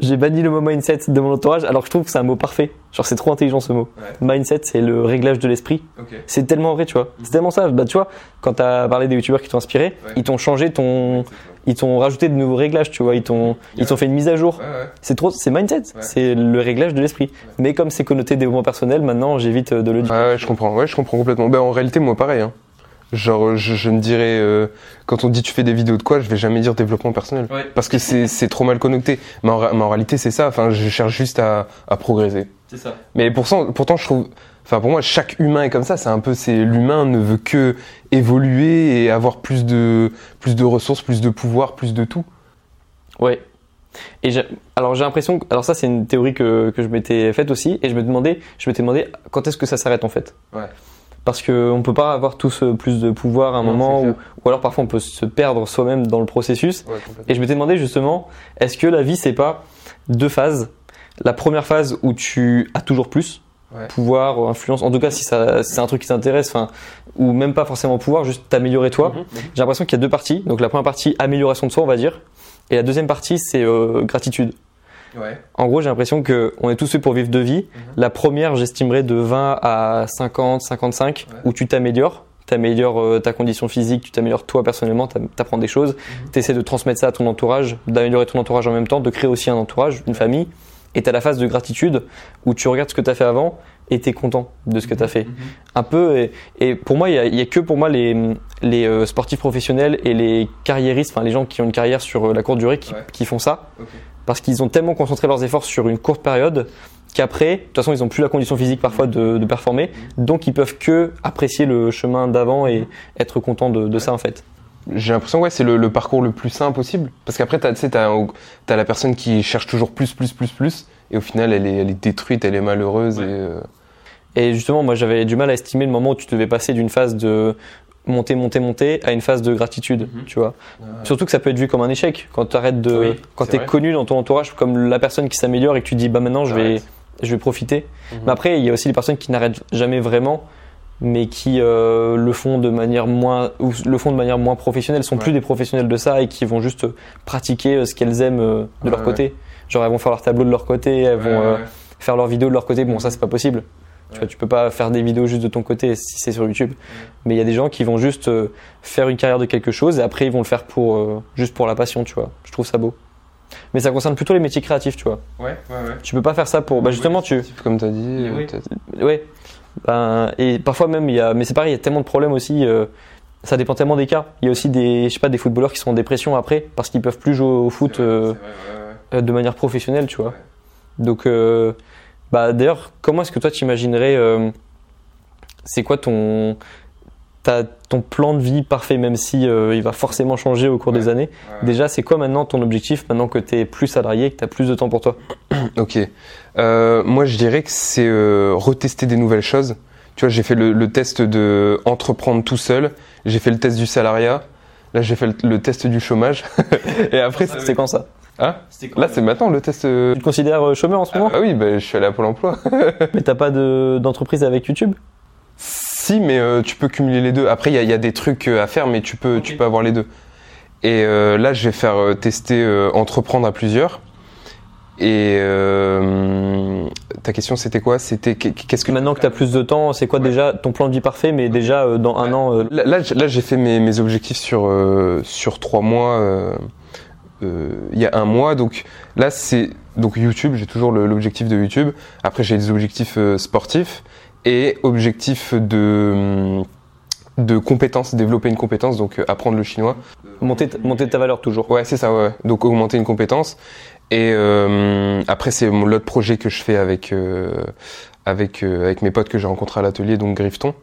J'ai banni le mot mindset de mon entourage, alors que je trouve que c'est un mot parfait. Genre c'est trop intelligent ce mot. Mindset, c'est le réglage de l'esprit. C'est tellement vrai, tu vois. C'est tellement ça. Bah, tu vois, quand t'as parlé des youtubeurs qui t'ont inspiré, Ouais. ils t'ont changé ton, ils t'ont rajouté de nouveaux réglages, tu vois. Ils t'ont, ils t'ont fait une mise à jour. Ouais, ouais. C'est trop, c'est mindset. C'est le réglage de l'esprit. Mais comme c'est connoté développement personnel, maintenant j'évite de le dire. Ouais, ouais, je comprends. Ouais, je comprends complètement. Ben, en réalité, moi, pareil. Hein. Genre, je, je ne dirais, euh, quand on dit tu fais des vidéos de quoi, je vais jamais dire développement personnel. Ouais. Parce que c'est c'est trop mal connecté. Mais en, ra- mais en réalité, c'est ça. Enfin, je cherche juste à, à progresser. C'est ça. Mais pourtant, pourtant, je trouve, enfin, pour moi, chaque humain est comme ça. C'est un peu, c'est l'humain ne veut que évoluer et avoir plus de, plus de ressources, plus de pouvoir, plus de tout. Ouais. Et alors j'ai l'impression, alors ça c'est une théorie que, que je m'étais faite aussi, et je me demandais, je m'étais demandé quand est-ce que ça s'arrête en fait. Ouais. Parce que on peut pas avoir tous euh, plus de pouvoir à un Non, moment, ou, ou alors parfois on peut se perdre soi-même dans le processus. Ouais. Et je m'étais demandé justement, est-ce que la vie c'est pas deux phases? La première phase où tu as toujours plus, Ouais. pouvoir, euh, influence, en tout cas si, ça, si c'est un truc qui t'intéresse, enfin, ou même pas forcément pouvoir, juste t'améliorer toi. Mhm. J'ai l'impression qu'il y a deux parties. Donc la première partie, amélioration de soi, on va dire. Et la deuxième partie, c'est euh, gratitude. Ouais. En gros, j'ai l'impression que on est tous faits pour vivre de vie. La première, j'estimerais de 20 à 50, 55, Ouais. où tu t'améliores. T'améliores euh, ta condition physique, tu t'améliores toi personnellement, t'a- t'apprends des choses, t'essaies de transmettre ça à ton entourage, d'améliorer ton entourage en même temps, de créer aussi un entourage, une famille. Et t'as la phase de gratitude où tu regardes ce que t'as fait avant et t'es content de ce que t'as fait. Un peu, et, et pour moi, il y a, il y a que pour moi les, les euh, sportifs professionnels et les carriéristes, enfin les gens qui ont une carrière sur euh, la courte durée qui, Ouais. qui font ça. Parce qu'ils ont tellement concentré leurs efforts sur une courte période qu'après, de toute façon, ils ont plus la condition physique parfois de, de performer, donc ils peuvent que apprécier le chemin d'avant et être contents de, de ça en fait. J'ai l'impression ouais c'est le, le parcours le plus sain possible parce qu'après t'as tu sais t'as t'as la personne qui cherche toujours plus plus plus plus et au final elle est elle est détruite elle est malheureuse Ouais. et euh, Et justement, moi, j'avais du mal à estimer le moment où tu devais passer d'une phase de monter, monter, monter à une phase de gratitude, tu vois. Surtout que ça peut être vu comme un échec quand tu arrêtes de, Oui, quand t'es vrai. connu dans ton entourage comme la personne qui s'améliore et que tu dis bah maintenant je vais, je vais profiter. Mhm. Mais après, il y a aussi les personnes qui n'arrêtent jamais vraiment, mais qui euh, le font de manière moins, ou le font de manière moins professionnelle, sont Ouais. plus des professionnels de ça et qui vont juste pratiquer euh, ce qu'elles aiment euh, de Ouais, leur côté. Genre elles vont faire leur tableau de leur côté, elles vont euh, faire leurs vidéos de leur côté. Bon, ça c'est pas possible. Tu vois, tu peux pas faire des vidéos juste de ton côté si c'est sur YouTube. Mais il y a des gens qui vont juste faire une carrière de quelque chose et après ils vont le faire pour euh, juste pour la passion, tu vois. Je trouve ça beau. Mais ça concerne plutôt les métiers créatifs, tu vois. ouais ouais ouais Tu peux pas faire ça pour. Bah justement, tu. comme t'as dit Oui. Ouais. Ben, et parfois même, il y a. Mais c'est pareil, il y a tellement de problèmes aussi. euh, ça dépend tellement des cas. Il y a aussi des, je sais pas, des footballeurs qui sont en dépression après parce qu'ils peuvent plus jouer au foot vrai, euh, vrai, ouais, euh, de manière professionnelle, tu vois. Ouais. Donc, euh, bah d'ailleurs, comment est-ce que toi tu imaginerais euh, C'est quoi ton ta- ton plan de vie parfait, même si euh, il va forcément changer au cours des années. Ouais. Déjà, c'est quoi maintenant ton objectif maintenant que tu es plus salarié, que tu as plus de temps pour toi? Ok. Euh, moi, je dirais que c'est euh, retester des nouvelles choses. Tu vois, j'ai fait le, le test de entreprendre tout seul. J'ai fait le test du salariat. Là, j'ai fait le, le test du chômage. Et après, c'est- quand ça? Hein? Là, c'est maintenant le test. Tu te considères chômeur en ce Ah moment? bah oui, bah, je suis allé à Pôle Emploi. Mais t'as pas de- d'entreprise avec YouTube? Si, mais euh, tu peux cumuler les deux. Après, il y, a- il y a des trucs euh, à faire, mais tu peux, tu peux avoir les deux. Et euh, là, je vais faire tester euh, entreprendre à plusieurs. Et ta question, c'était quoi? C'était qu'est- qu'est-ce que Maintenant que tu as plus de temps, c'est quoi Ouais. déjà ton plan de vie parfait, mais déjà dans un an Là, là, j'ai fait mes, mes objectifs sur, sur trois mois. Il y a un mois, donc là, c'est donc YouTube. J'ai toujours l'objectif de YouTube. Après, j'ai des objectifs sportifs et objectif de de compétences, développer une compétence, donc euh, apprendre le chinois. Monter, ta- monter ta valeur toujours. Ouais, c'est ça, ouais. Donc augmenter une compétence. Et euh, après, c'est l'autre projet que je fais avec, euh, avec, euh, avec mes potes que j'ai rencontrés à l'atelier, donc Grifton.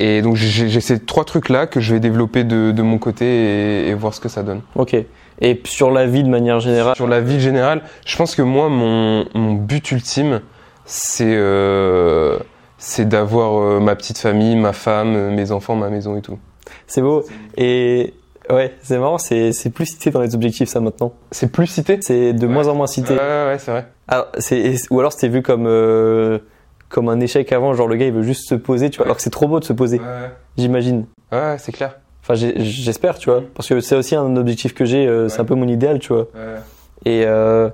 Et donc j'ai j'ai ces trois trucs-là que je vais développer de, de mon côté et, et voir ce que ça donne. Ok. Et sur la vie de manière générale, Sur la vie générale, je pense que moi, mon, mon but ultime, c'est euh, c'est d'avoir euh, ma petite famille, ma femme, euh, mes enfants, ma maison et tout. c'est beau. Et ouais, c'est marrant, c'est plus cité dans les objectifs ça maintenant. C'est plus cité? C'est de Ouais. moins en moins cité. Ouais, ouais, ouais, c'est vrai. Alors, c'est, ou alors c'était vu comme, euh, comme un échec avant, genre le gars il veut juste se poser, tu vois, alors que c'est trop beau de se poser, j'imagine. ouais, c'est clair. Enfin, j'espère, tu vois, parce que c'est aussi un objectif que j'ai, c'est un peu mon idéal, tu vois. Et euh,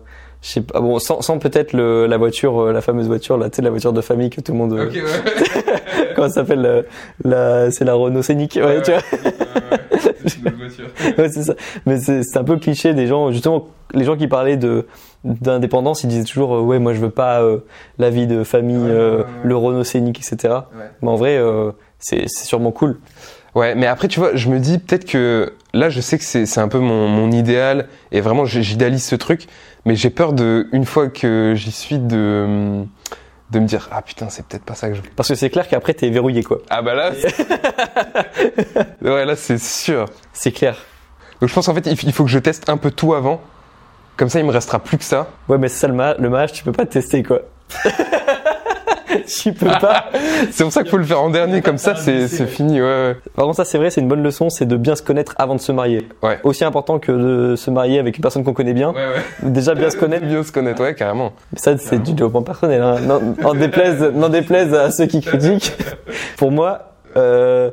je sais pas, bon, sans, sans peut-être le, la voiture, euh, la fameuse voiture, là, tu sais, la voiture de famille que tout le monde. euh, Ok, ouais. comment ça s'appelle euh, la, C'est la Renault Scénic, ouais, tu vois. Ouais, c'est ça. Mais c'est c'est un peu cliché des gens, justement, les gens qui parlaient de d'indépendance, ils disaient toujours, euh, ouais, moi je veux pas euh, la vie de famille, Ouais, euh, ouais, ouais. le Renault Scénic, etc. Ouais. Mais en vrai, euh, c'est c'est sûrement cool. Ouais, mais après, tu vois, je me dis peut-être que là, je sais que c'est c'est un peu mon, mon idéal et vraiment, j'idéalise ce truc, mais j'ai peur de, une fois que j'y suis, de, de me dire, ah putain, c'est peut-être pas ça que je veux. Parce que c'est clair qu'après t'es verrouillé, quoi. Ah bah là, ouais, là, c'est sûr. C'est clair. Donc je pense en fait, il faut que je teste un peu tout avant. Comme ça, il me restera plus que ça. Ouais, mais c'est ça le, ma- le mariage, tu peux pas te tester, quoi. tu peux pas. C'est pour ça qu'il faut le faire en dernier, comme ça, c'est fini, ouais, ouais. Par contre, ça c'est vrai, c'est une bonne leçon, c'est de bien se connaître avant de se marier. Ouais. Aussi important que de se marier avec une personne qu'on connaît bien. Ouais, ouais. Déjà bien se connaître. Bien se connaître, ouais, carrément. Mais ça, c'est du développement personnel. Hein. Non, n'en déplaise, déplaise à ceux qui critiquent. Pour moi, euh,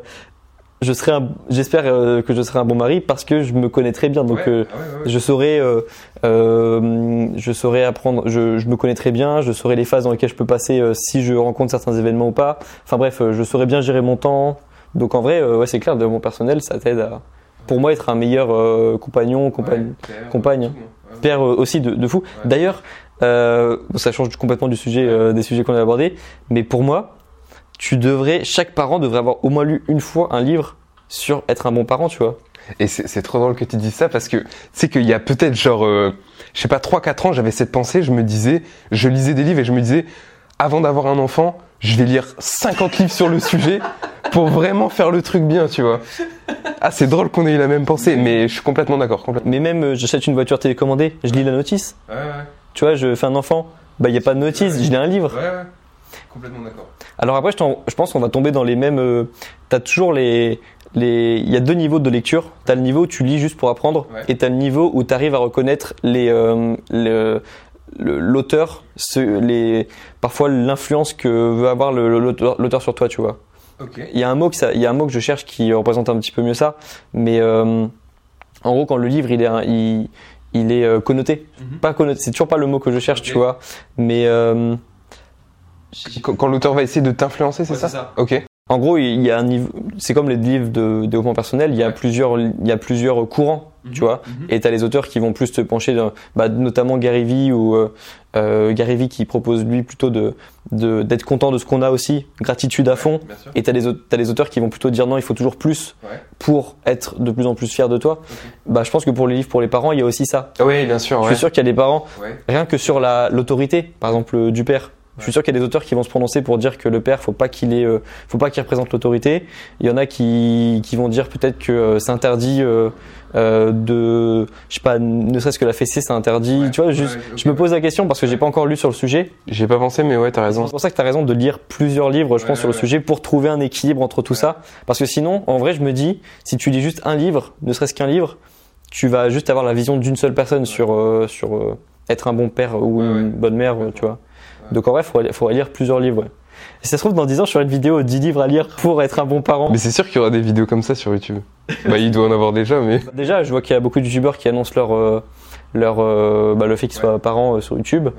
je serai, j'espère euh, que je serai un bon mari parce que je me connais très bien. Donc, Ouais, euh, ah ouais, ouais. je saurai, euh, euh, je saurai apprendre. Je, je me connais très bien. Je saurai les phases dans lesquelles je peux passer euh, si je rencontre certains événements ou pas. Enfin bref, euh, je saurai bien gérer mon temps. Donc en vrai, euh, ouais, c'est clair, de mon personnel, ça t'aide à, pour moi, être un meilleur euh, compagnon, compagne. compagne. Père aussi de, de fou. D'ailleurs, euh, ça change complètement du sujet, euh, des sujets qu'on a abordés, mais pour moi, tu devrais, chaque parent devrait avoir au moins lu une fois un livre sur être un bon parent, tu vois. Et c'est trop drôle que tu dises ça parce que tu sais qu'il y a peut-être genre, euh, je sais pas, 3-4 ans, j'avais cette pensée, je me disais, je lisais des livres et je me disais, avant d'avoir un enfant, je vais lire 50 livres sur le sujet pour vraiment faire le truc bien, tu vois. Ah, c'est drôle qu'on ait eu la même pensée, mais je suis complètement d'accord. Mais même, euh, j'achète une voiture télécommandée, je lis la notice. Ouais, ouais, Tu vois, je fais un enfant, bah il y a pas de notice, je lis un livre. Complètement d'accord. Alors après, je, pense qu'on va tomber dans les mêmes. Euh, T'as toujours les, les. Il y a deux niveaux de lecture. T'as le niveau où tu lis juste pour apprendre, Ouais. et t'as le niveau où t'arrives à reconnaître les euh, l'auteur, les parfois l'influence que veut avoir l'auteur sur toi, tu vois. Ok. Il y a un mot que ça, il y a un mot que je cherche qui représente un petit peu mieux ça, mais euh, en gros quand le livre il est un- il, il est connoté, Mhm. pas connoté, c'est toujours pas le mot que je cherche, tu vois, mais euh, Quand, quand l'auteur va essayer de t'influencer, c'est Ouais, ça, c'est ça. Ok. En gros, il y a un niveau, c'est comme les livres de développement personnel, il y a Ouais. plusieurs, il y a plusieurs courants, tu vois. Mhm. Et t'as les auteurs qui vont plus te pencher, dans, bah, notamment Gary Vee ou euh, euh, Gary Vee qui propose lui plutôt de de- d'être content de ce qu'on a aussi, gratitude à fond. Et t'as les t'as les auteurs qui vont plutôt dire non, il faut toujours plus Ouais. pour être de plus en plus fier de toi. Bah, je pense que pour les livres pour les parents, il y a aussi ça. Oui, bien sûr. Je Ouais. suis sûr qu'il y a des parents Ouais. rien que sur la l'autorité, par exemple euh, du père. Je suis sûr qu'il y a des auteurs qui vont se prononcer pour dire que le père, faut pas qu'il ait, euh, faut pas qu'il représente l'autorité. Il y en a qui, qui vont dire peut-être que euh, c'est interdit euh, de, je sais pas, ne serait-ce que la fessée, c'est interdit. Ouais, tu vois, juste, je me pose la question parce que j'ai pas encore lu sur le sujet. J'ai pas pensé, mais ouais, t'as raison. C'est pour ça que tu as raison de lire plusieurs livres, je Ouais, pense, sur le sujet pour trouver un équilibre entre tout ça. Parce que sinon, en vrai, je me dis, si tu lis juste un livre, ne serait-ce qu'un livre, tu vas juste avoir la vision d'une seule personne sur, euh, sur euh, être un bon père ou une bonne mère, tu vois. Donc en vrai, il faudrait, faudrait lire plusieurs livres. ouais. Et si ça se trouve, dans 10 ans, je ferai une vidéo 10 livres à lire pour être un bon parent. Mais c'est sûr qu'il y aura des vidéos comme ça sur YouTube. bah, il doit en avoir déjà, mais. Déjà, je vois qu'il y a beaucoup de youtubeurs qui annoncent leur, euh, leur, euh, bah, le fait qu'ils soient parents euh, sur YouTube.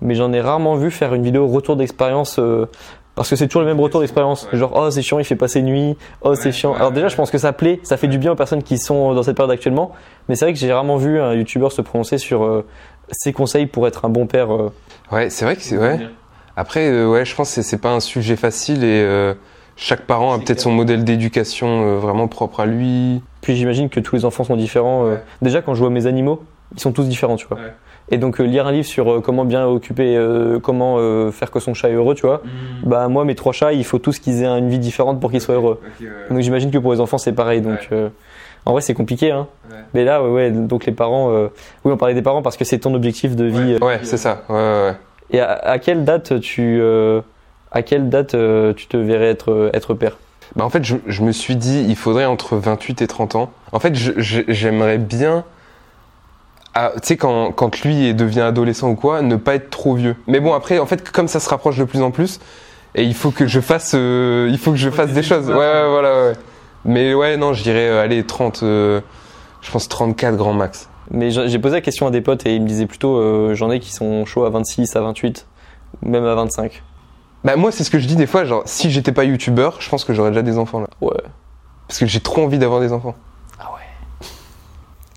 mais j'en ai rarement vu faire une vidéo retour d'expérience euh, parce que c'est toujours le même retour d'expérience. Genre, oh, c'est chiant, il fait passer nuit. Oh, c'est chiant. Alors, déjà, je pense que ça plaît, ça fait du bien aux personnes qui sont dans cette période actuellement. Mais c'est vrai que j'ai rarement vu un youtubeur se prononcer sur euh, ses conseils pour être un bon père. euh. Ouais, c'est vrai que c'est. Ouais. Après, euh, ouais, je pense que c'est- pas un sujet facile et euh, chaque parent a peut-être son modèle d'éducation euh, vraiment propre à lui. Puis j'imagine que tous les enfants sont différents. euh. Ouais. Déjà, quand je vois mes animaux, ils sont tous différents, tu vois. Ouais. Et donc, euh, lire un livre sur euh, comment bien occuper, euh, comment euh, faire que son chat est heureux, tu vois. Bah, moi, mes trois chats, il faut tous qu'ils aient une vie différente pour qu'ils soient heureux. Donc, j'imagine que pour les enfants, c'est pareil. Donc, Ouais. Euh, en vrai, c'est compliqué, hein. Ouais. Mais là, ouais, ouais, donc les parents, euh, oui, on parlait des parents parce que c'est ton objectif de vie. euh. Ouais, c'est ça. Et à, à quelle date tu, euh, à quelle date euh, tu te verrais être, euh, être père? Bah, en fait, je, je me suis dit, il faudrait entre 28 et 30 ans. En fait, j'aimerais bien, ah, tu sais, quand, quand lui devient adolescent ou quoi, ne pas être trop vieux. Mais bon, après, en fait, comme ça se rapproche de plus en plus, et il faut que je fasse, euh, il faut que je fasse des choses. Ouais, ouais, voilà, ouais. Mais ouais, non, je dirais, euh, allez, 30, euh, je pense 34 grand max. Mais j'ai posé la question à des potes et ils me disaient plutôt, euh, j'en ai qui sont chauds à 26, à 28, même à 25. Bah, moi, c'est ce que je dis des fois, genre, si j'étais pas youtubeur, je pense que j'aurais déjà des enfants là. Ouais. Parce que j'ai trop envie d'avoir des enfants.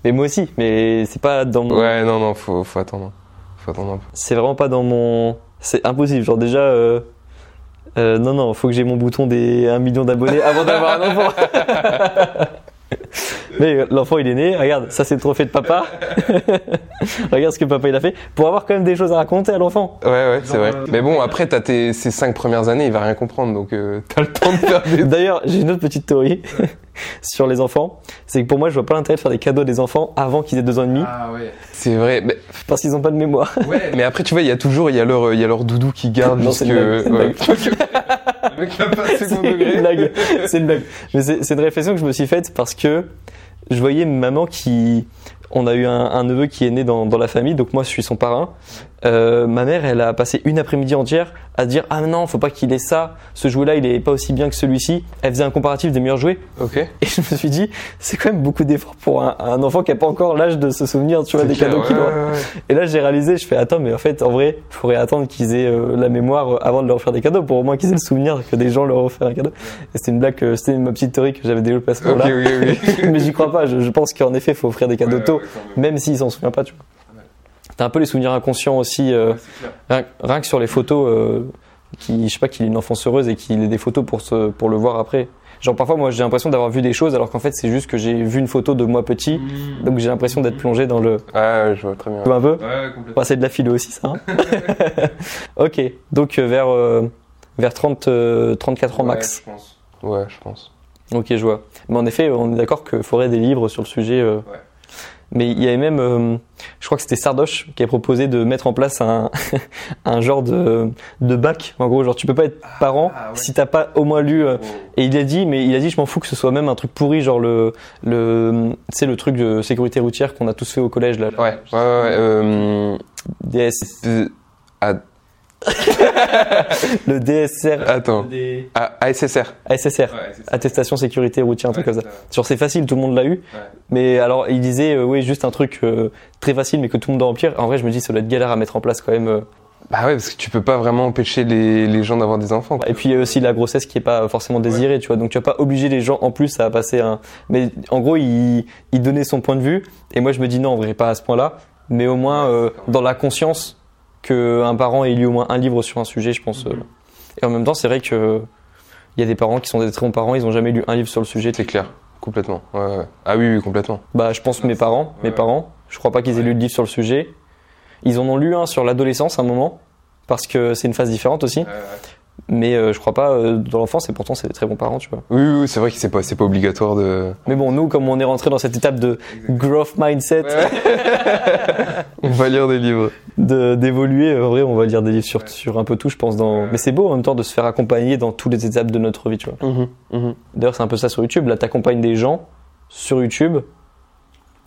Mais moi aussi, mais c'est pas dans mon. Ouais, non, non, faut, faut attendre. Faut attendre un peu. C'est vraiment pas dans mon. C'est impossible. Genre déjà. Euh... euh, non, non, faut que j'ai mon bouton des 1 million d'abonnés avant d'avoir un enfant. Mais l'enfant il est né, regarde, ça c'est le trophée de papa. regarde ce que papa il a fait. Pour avoir quand même des choses à raconter à l'enfant. Ouais, ouais, c'est vrai. Mais bon, après, t'as tes, ces cinq premières années, il va rien comprendre, donc euh, t'as le temps de faire des... D'ailleurs, j'ai une autre petite théorie sur les enfants. C'est que pour moi, je vois pas l'intérêt de faire des cadeaux à des enfants avant qu'ils aient deux ans et demi, Ah ouais. C'est vrai. Mais, parce qu'ils ont pas de mémoire. ouais. mais après, tu vois, il y a toujours, il y a leur, il y a leur doudou qui garde Non, jusque... c'est une blague, c'est une ouais. Le mec l'a pas second C'est une degré. blague. C'est une blague. Mais c'est c'est une réflexion que je me suis faite parce que je voyais maman qui. On a eu un, neveu qui est né dans la famille, donc moi je suis son parrain. Euh, ma mère, elle a passé une après-midi entière à dire ah non, faut pas qu'il ait ça. Ce jouet-là, il est pas aussi bien que celui-ci. Elle faisait un comparatif des meilleurs jouets. Ok. Et je me suis dit, c'est quand même beaucoup d'efforts pour un, un enfant qui a pas encore l'âge de se souvenir, tu vois, des clair, cadeaux qu'il ouais, ouais. Et là, j'ai réalisé, je fais attends, mais en fait, en vrai, il faudrait attendre qu'ils aient euh, la mémoire euh, avant de leur faire des cadeaux pour au moins qu'ils aient le souvenir que des gens leur ont offert un cadeau. Et c'était une blague, c'était ma petite théorie que j'avais développée à ce moment-là. mais j'y crois pas. Je, je pense qu'en effet, il faut offrir des cadeaux tôt, même s'ils s'en souviennent pas, tu vois. T'as un peu les souvenirs inconscients aussi, euh, rien, rien que sur les photos, euh, qui, je sais pas, qu'il ait une enfance heureuse et qu'il ait des photos pour, se, pour le voir après. Genre parfois, moi, j'ai l'impression d'avoir vu des choses alors qu'en fait, c'est juste que j'ai vu une photo de moi petit, donc j'ai l'impression d'être plongé dans le. Ah, ouais, je vois très bien. Tu vois un peu Ouais, complètement. Bah, c'est de la philo aussi, ça. hein. ok, donc euh, vers, euh, vers 30, euh, 34 ans max. je pense. Ouais, je pense. Ok, je vois. Mais en effet, on est d'accord qu'il faudrait des livres sur le sujet. Ouais. Mais il y avait même, euh, je crois que c'était Sardoche qui a proposé de mettre en place un, un genre de, de bac. En gros, genre tu peux pas être parent ah ouais. si t'as pas au moins lu. euh, Et il a dit, mais il a dit, je m'en fous que ce soit même un truc pourri, genre le, le, c'est le truc de sécurité routière qu'on a tous fait au collège là. Ouais, ouais, ouais. Euh, DS, ah, le DSR, attends. Ah, ASSR. ASSR, attestation sécurité routière, un truc comme ça. Genre c'est facile, tout le monde l'a eu. Mais alors il disait euh, oui juste un truc euh, très facile mais que tout le monde doit remplir. En vrai je me dis ça doit être galère à mettre en place quand même. euh. Bah ouais, parce que tu peux pas vraiment empêcher les, les gens d'avoir des enfants. quoi. Et puis il y a aussi la grossesse qui est pas forcément désirée, tu vois. Donc tu vas pas obliger les gens en plus à passer un. Mais en gros il, il donnait son point de vue et moi je me dis non en vrai pas à ce point-là. Mais au moins euh, dans la conscience que un parent ait lu au moins un livre sur un sujet, je pense. euh. Et en même temps c'est vrai que il y a des parents qui sont des très bons parents, ils ont jamais lu un livre sur le sujet. C'est clair, complètement. Ouais, ouais. Ah oui, oui, complètement. Bah, je pense mes parents, mes parents. Je crois pas qu'ils aient lu de livre sur le sujet. Ils en ont lu un sur l'adolescence à un moment, parce que c'est une phase différente aussi. Mais euh, je crois pas euh, dans l'enfance, et pourtant c'est des très bons parents, tu vois. Oui, oui, oui, c'est vrai que c'est pas, c'est pas obligatoire de. Mais bon, nous, comme on est rentré dans cette étape de growth mindset, On va lire des livres. de d'évoluer, euh, en vrai, on va lire des livres sur, sur un peu tout, je pense. Dans... Mais c'est beau en même temps de se faire accompagner dans toutes les étapes de notre vie, tu vois. Mhm, D'ailleurs, c'est un peu ça sur YouTube. Là, t'accompagnes des gens sur YouTube.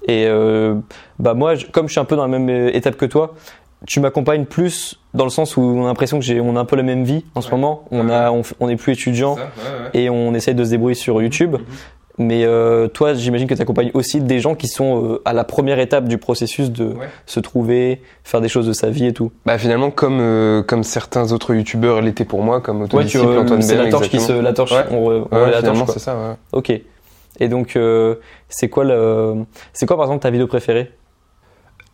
Et euh, bah moi, je- comme je suis un peu dans la même euh, étape que toi, tu m'accompagnes plus dans le sens où on a l'impression que j'ai, on a un peu la même vie en ce moment. On a, on, est plus étudiant et on essaye de se débrouiller sur YouTube. Mais euh, toi, j'imagine que tu accompagnes aussi des gens qui sont euh, à la première étape du processus de Ouais. se trouver, faire des choses de sa vie et tout. Bah finalement, comme, euh, comme certains autres youtubeurs l'étaient pour moi, comme Ouais, tu Autodisciple, vois, Antoine c'est la torche qui se, la torche, Ouais. on, re- on Ouais, la torche. c'est ça, ouais. Ok. Et donc, euh, c'est quoi le, c'est quoi par exemple ta vidéo préférée?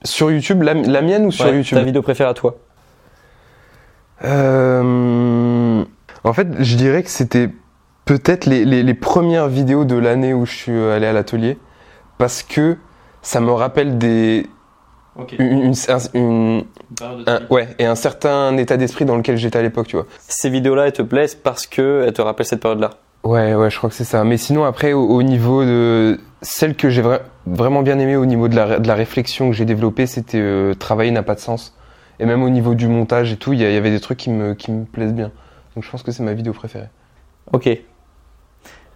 Sur YouTube, la, la mienne ou sur Ouais, YouTube Ta vidéo préférée à toi Euh, En fait, je dirais que c'était peut-être les, les- les premières vidéos de l'année où je suis euh, allé à l'atelier, parce que ça me rappelle des une, une- un- une- un- ouais et un certain état d'esprit dans lequel j'étais à l'époque, tu vois. Ces vidéos-là, elles te plaisent parce que elles te rappellent cette période-là. Ouais, ouais, je crois que c'est ça. Mais sinon, après, au, au niveau de celle que j'ai vra- vraiment bien aimé au niveau de la, de la réflexion que j'ai développée, c'était euh, travailler n'a pas de sens. Et même au niveau du montage et tout, il y, avait des trucs qui me, qui me plaisent bien. Donc je pense que c'est ma vidéo préférée. Ok.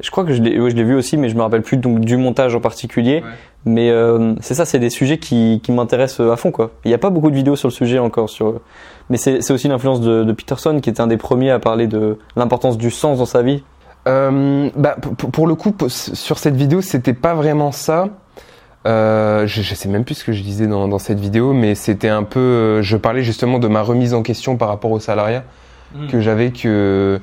Je crois que je l'ai, ouais, vu aussi, mais je me rappelle plus donc du montage en particulier. Ouais. Mais euh, c'est ça, c'est des sujets qui, qui m'intéressent à fond, quoi. Il n'y a pas beaucoup de vidéos sur le sujet encore, sur. Mais c'est, c'est aussi l'influence de, de Peterson, qui était un des premiers à parler de l'importance du sens dans sa vie. Euh, bah, pour le coup, sur cette vidéo, c'était pas vraiment ça. Euh, je, je sais même plus ce que je disais dans, dans cette vidéo, mais c'était un peu. euh, Je parlais justement de ma remise en question par rapport au salariat que j'avais que.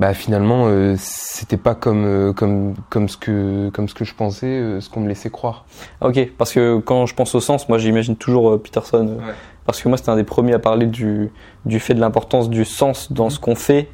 Bah finalement, euh, c'était pas comme euh, comme comme ce que comme ce que je pensais, euh, ce qu'on me laissait croire. Ok, parce que quand je pense au sens, moi j'imagine toujours euh, Peterson. euh, Ouais. Parce que moi c'était un des premiers à parler du, du fait de l'importance du sens dans ce qu'on fait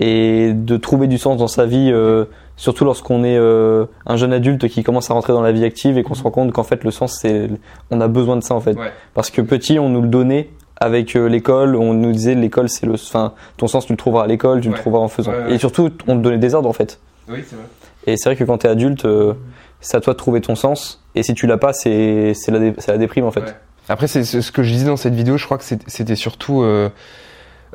et de trouver du sens dans sa vie, euh, surtout lorsqu'on est euh, un jeune adulte qui commence à rentrer dans la vie active et qu'on se rend compte qu'en fait le sens c'est on a besoin de ça en fait. Ouais. Parce que petit on nous le donnait avec euh, l'école, on nous disait l'école c'est le, enfin ton sens tu le trouveras à l'école, tu le trouveras en faisant. Ouais, ouais. Et surtout on te donnait des ordres en fait. Oui, c'est vrai. Et c'est vrai que quand t'es adulte, euh, c'est à toi de trouver ton sens. Et si tu l'as pas, c'est c'est la, dé- c'est la déprime en fait. Ouais. Après, c'est ce que je disais dans cette vidéo. Je crois que c'était surtout. euh,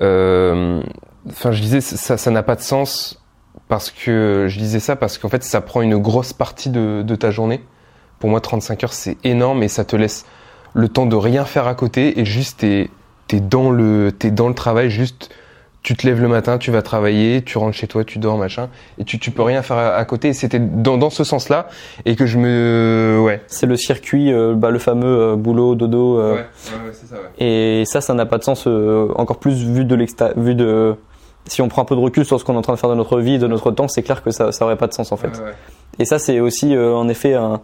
euh, Enfin, je disais, ça ça n'a pas de sens parce que je disais ça parce qu'en fait, ça prend une grosse partie de, de ta journée. Pour moi, 35 heures, c'est énorme et ça te laisse le temps de rien faire à côté et juste t'es es dans le t'es dans le travail. Juste, tu te lèves le matin, tu vas travailler, tu rentres chez toi, tu dors, machin, et tu tu peux rien faire à, à côté. Et c'était dans dans ce sens-là et que je me ouais. C'est le circuit, euh, bah, le fameux euh, boulot, dodo. euh, ouais, ouais, c'est ça. Ouais. Et ça, ça n'a pas de sens encore plus vu de l'extérieur, vu de. Si on prend un peu de recul sur ce qu'on est en train de faire de notre vie, de notre temps, c'est clair que ça, ça aurait pas de sens en fait. Ouais, ouais. Et ça, c'est aussi euh, en effet un,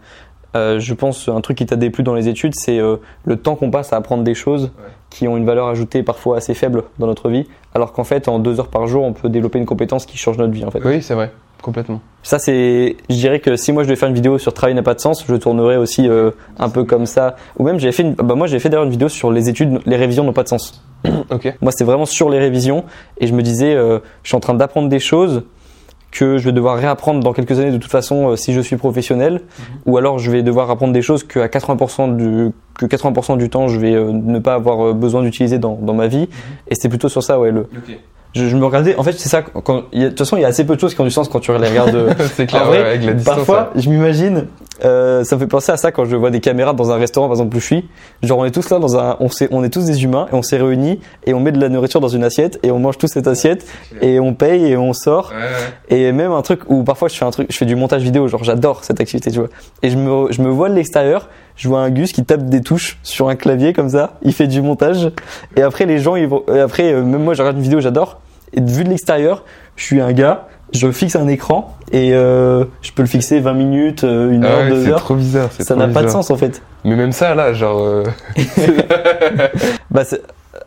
euh, je pense, un truc qui t'a déplu dans les études, c'est euh, le temps qu'on passe à apprendre des choses Ouais. qui ont une valeur ajoutée parfois assez faible dans notre vie, alors qu'en fait, en deux heures par jour, on peut développer une compétence qui change notre vie en fait. Oui, c'est vrai, complètement. Ça, c'est, je dirais que si moi je devais faire une vidéo sur travail n'a pas de sens, je tournerais aussi euh, un peu comme ça. Ou même, j'avais fait, une, bah moi j'ai fait d'ailleurs une vidéo sur les études, les révisions n'ont pas de sens. Ok. Moi, c'était vraiment sur les révisions et je me disais, euh, je suis en train d'apprendre des choses que je vais devoir réapprendre dans quelques années de toute façon euh, si je suis professionnel, ou alors je vais devoir apprendre des choses que à 80% du que 80% du temps je vais ne pas avoir besoin d'utiliser dans, dans ma vie. Et c'était plutôt sur ça, ouais. Le, Ok. Je, je me regardais, en fait, c'est ça. Quand, a- de toute façon, il y a assez peu de choses qui ont du sens quand tu les regardes. c'est clair, en vrai, ouais, avec la distance. Parfois, je m'imagine, euh, ça me fait penser à ça quand je vois des caméras dans un restaurant, par exemple, où je suis. Genre, on est tous là dans un, on, s'est- on est tous des humains et on s'est réunis et on met de la nourriture dans une assiette et on mange tous cette assiette et on paye et on sort. Ouais, ouais. Et même un truc où parfois je fais un truc, je fais du montage vidéo, genre j'adore cette activité, tu vois. Et je me, je me vois de l'extérieur, je vois un Gus qui tape des touches sur un clavier comme ça, il fait du montage. Et après les gens, ils vont, et après euh, même moi je regarde une vidéo, j'adore. Et vu de l'extérieur, je suis un gars, je fixe un écran et euh, je peux le fixer 20 minutes, euh, une Ah heure, ouais, deux c'est heures. trop bizarre. c'est Ça n'a pas de sens en fait. Mais même ça, là, genre. euh, Bah, c'est-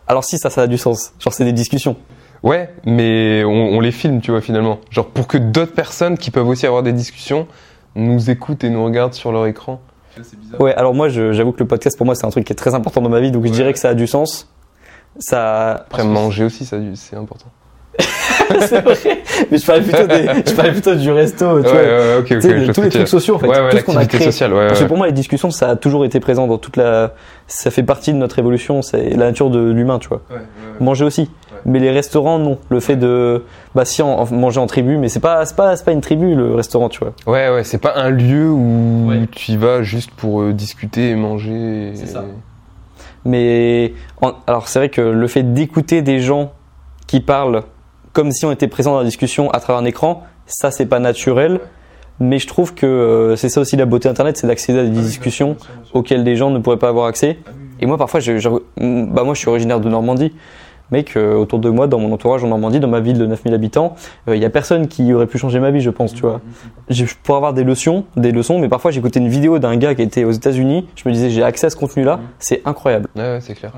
alors si ça, ça a du sens. Genre c'est des discussions. Ouais, mais on, on les filme, tu vois, finalement. Genre pour que d'autres personnes qui peuvent aussi avoir des discussions nous écoutent et nous regardent sur leur écran. C'est bizarre. Ouais, alors moi j'avoue que le podcast pour moi c'est un truc qui est très important dans ma vie, donc je dirais que ça a du sens. Ça, Après, manger aussi, ça, c'est important. c'est vrai. Mais je parlais plutôt, des, je parlais plutôt du resto, tu ouais, vois. ouais, ok, ok. Tu sais, je de- tous les trucs sociaux, en fait. Ouais, ouais, tout ce qu'on a créé. sociale, ouais. Parce que pour moi, les discussions, ça a toujours été présent dans toute la. Ça fait partie de notre évolution, c'est la nature de l'humain, tu vois. Ouais, ouais, Manger aussi. Mais les restaurants, non. Le fait de. Bah, si, en, en- manger en tribu, mais c'est pas, c'est pas, c'est pas une tribu, le restaurant, tu vois. Ouais, ouais, c'est pas un lieu où Ouais. tu y vas juste pour euh, discuter et manger. et- C'est ça. Mais. en- alors, c'est vrai que le fait d'écouter des gens qui parlent comme si on était présent dans la discussion à travers un écran, ça, c'est pas naturel. Mais je trouve que euh, c'est ça aussi la beauté Internet, c'est d'accéder à des discussions auxquelles des gens ne pourraient pas avoir accès. Et moi, parfois, je, je- bah, moi, je suis originaire de Normandie. Mec, euh, autour de moi, dans mon entourage en Normandie, dans ma ville de 9000 habitants, il y a personne qui aurait pu changer ma vie, je pense, tu vois. Je je pourrais avoir des leçons, des leçons, mais parfois j'écoutais une vidéo d'un gars qui était aux États-Unis, je me disais j'ai accès à ce contenu-là, c'est incroyable. Ouais, ouais, c'est clair.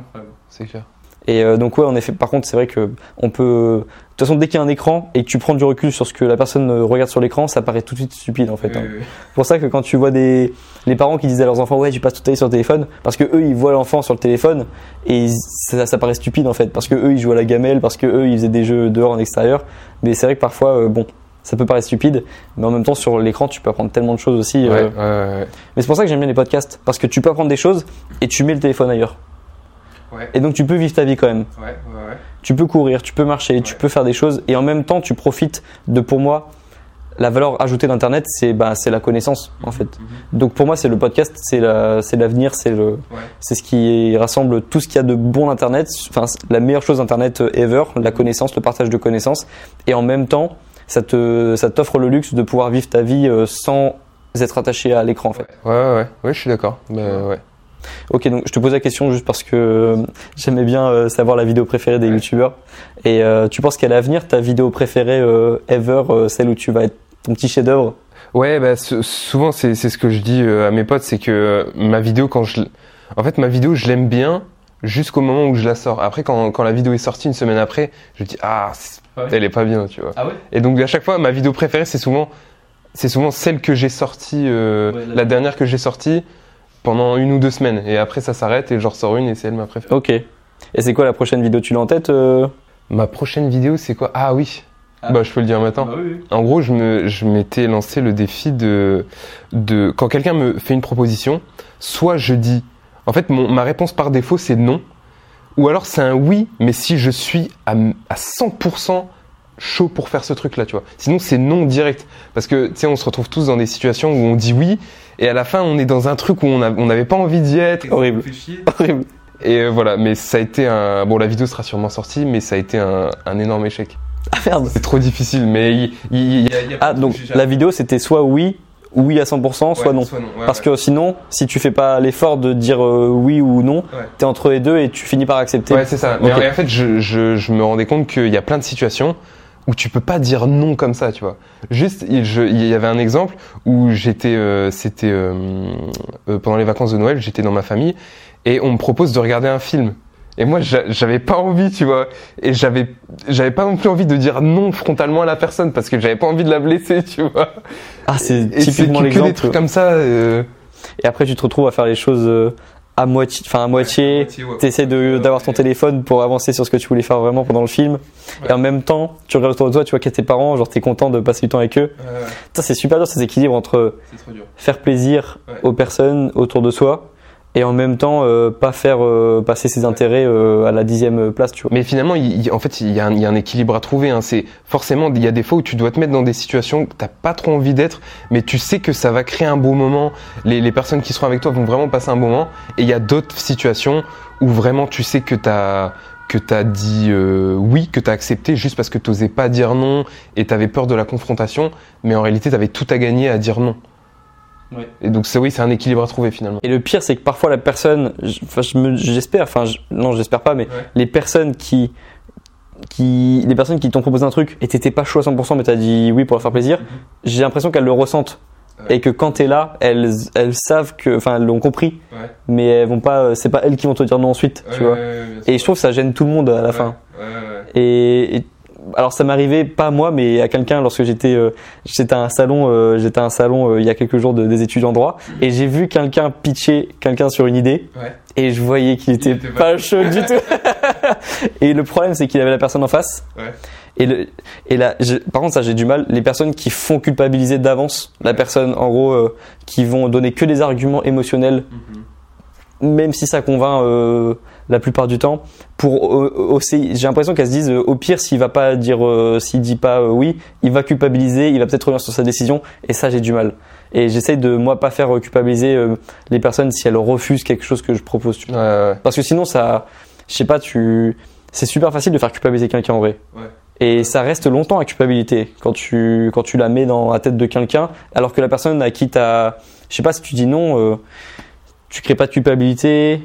C'est clair. Et euh, donc ouais, en effet, par contre, c'est vrai que on peut. De toute façon, dès qu'il y a un écran et que tu prends du recul sur ce que la personne euh, regarde sur l'écran, ça paraît tout de suite stupide en fait. hein. C'est pour ça que quand tu vois des les parents qui disent à leurs enfants ouais tu passes toute ta vie sur le téléphone parce que eux ils voient l'enfant sur le téléphone et ça, ça paraît stupide en fait parce que eux ils jouent à la gamelle parce que eux ils faisaient des jeux dehors en extérieur mais c'est vrai que parfois euh, bon ça peut paraître stupide mais en même temps sur l'écran tu peux apprendre tellement de choses aussi Ouais, euh. ouais, ouais. mais c'est pour ça que j'aime bien les podcasts parce que tu peux apprendre des choses et tu mets le téléphone ailleurs Ouais. et donc tu peux vivre ta vie quand même Ouais, ouais, ouais. Tu peux courir, tu peux marcher, tu peux faire des choses et en même temps tu profites de pour moi la valeur ajoutée d'internet c'est bah, c'est la connaissance en fait. Donc pour moi c'est le podcast, c'est la c'est l'avenir, c'est le c'est ce qui rassemble tout ce qu'il y a de bon d'internet, enfin la meilleure chose d'internet euh, ever, la connaissance, le partage de connaissances et en même temps ça te ça t'offre le luxe de pouvoir vivre ta vie euh, sans être attaché à l'écran en fait. Ouais, ouais, ouais, ouais, je suis d'accord. Bah, ouais. Ok, donc je te pose la question juste parce que euh, j'aimais bien euh, savoir la vidéo préférée des Ouais. youtubeurs. Et euh, tu penses qu'à l'avenir, ta vidéo préférée ever, celle où tu vas être ton petit chef-d'œuvre? Ouais, bah, sou- souvent c'est ce que je dis à mes potes, c'est que ma vidéo quand je, en fait ma vidéo je l'aime bien jusqu'au moment où je la sors. Après quand, quand la vidéo est sortie une semaine après, je dis ah Ouais. elle est pas bien, tu vois. Ah ouais? Et donc à chaque fois ma vidéo préférée c'est souvent c'est souvent celle que j'ai sortie, euh, Ouais, la- la dernière que j'ai sortie pendant une ou deux semaines. Et après ça s'arrête et je ressors une et c'est elle ma préférée. Ok. Et c'est quoi la prochaine vidéo Tu l'as en tête euh Ma prochaine vidéo c'est quoi? Ah oui. Ah. Bah je peux le dire maintenant. En gros, je me, je m'étais lancé le défi de, de quand quelqu'un me fait une proposition, soit je dis, en fait, mon, ma réponse par défaut c'est non, ou alors c'est un oui, mais si je suis à, à 100% chaud pour faire ce truc-là, tu vois. Sinon, c'est non direct, parce que tu sais, on se retrouve tous dans des situations où on dit oui, et à la fin, on est dans un truc où on a- on n'avait pas envie d'y être. Horrible. Horrible. Et euh, voilà, mais ça a été un, bon, la vidéo sera sûrement sortie, mais ça a été un, un énorme échec. Ah merde. C'est trop difficile, mais il, il- il y a, il y a Ah donc la vidéo c'était soit oui, oui à 100%, soit Ouais, non. ouais, Parce ouais. que sinon, si tu fais pas l'effort de dire euh, oui ou non, Ouais. t'es entre les deux et tu finis par accepter. Ouais, c'est ça. Mais Ok. en, en fait, je, je, je me rendais compte qu'il y a plein de situations où tu peux pas dire non comme ça, tu vois. Juste, il je- il y avait un exemple où j'étais, euh, c'était euh, euh, pendant les vacances de Noël, j'étais dans ma famille et on me propose de regarder un film. Et moi, j'a- j'avais pas envie, tu vois. Et j'avais, j'avais pas non plus envie de dire non frontalement à la personne parce que j'avais pas envie de la blesser, tu vois. Ah c'est typiquement que, que des l'exemple. trucs comme ça. euh, Et après, tu te retrouves à faire les choses euh, à moitié, enfin à moitié. T'essaies de d'avoir ton téléphone pour avancer sur ce que tu voulais faire vraiment pendant le film. Et en même temps, tu regardes autour de toi, tu vois qu'il y a tes parents, genre t'es content de passer du temps avec eux. Ça, c'est super dur, ces équilibres entre faire plaisir aux personnes autour de soi et en même temps euh, pas faire euh, passer ses intérêts euh, à la dixième place, tu vois. Mais finalement, il, en fait, il y, a un, il y a un équilibre à trouver. Hein. C'est forcément, il y a des fois où tu dois te mettre dans des situations que t'as pas trop envie d'être, mais tu sais que ça va créer un beau moment. Les, les personnes qui seront avec toi vont vraiment passer un bon moment. Et il y a d'autres situations où vraiment tu sais que t'as que t'as dit euh, oui, que t'as accepté juste parce que t'osais pas dire non et t'avais peur de la confrontation, mais en réalité t'avais tout à gagner à dire non. Ouais. Et donc c'est oui, c'est un équilibre à trouver finalement. Et le pire, c'est que parfois la personne, j'espère, enfin, je- non, j'espère pas, mais Ouais. les personnes qui, qui, les personnes qui t'ont proposé un truc et t'étais pas chaud à 100%, mais t'as dit oui pour leur faire plaisir, j'ai l'impression qu'elles le ressentent. Mhm. Ouais. Et que quand t'es là, elles, elles savent que, enfin, elles l'ont compris, Ouais. mais elles vont pas, c'est pas elles qui vont te dire non ensuite, tu vois. Et je trouve que ça gêne tout le monde à la fin. Et, et- alors ça m'arrivait pas à moi, mais à quelqu'un lorsque j'étais euh, j'étais à un salon, euh, j'étais à un salon euh, il y a quelques jours de, des étudiants en droit, et j'ai vu quelqu'un pitcher quelqu'un sur une idée, Ouais. et je voyais qu'il était, était pas pas chaud du tout. et le problème c'est qu'il avait la personne en face. Ouais. Et, le, et là, j'ai- par contre, ça j'ai du mal. Les personnes qui font culpabiliser d'avance la personne, en gros, euh, qui vont donner que des arguments émotionnels même si ça convainc euh, la plupart du temps. Pour euh, aussi, j'ai l'impression qu'elles se disent euh, au pire s'il va pas dire, euh, s'il dit pas euh, oui, il va culpabiliser, il va peut-être revenir sur sa décision. Et ça, j'ai du mal. Et j'essaye de moi pas faire culpabiliser euh, les personnes si elles refusent quelque chose que je propose. tu vois. Ouais, ouais. Parce que sinon, ça, je sais pas, tu, c'est super facile de faire culpabiliser quelqu'un en vrai. Et ça reste longtemps à culpabilité quand tu quand tu la mets dans la tête de quelqu'un, alors que la personne à qui t'as, je sais pas si tu dis non, tu crées pas de culpabilité.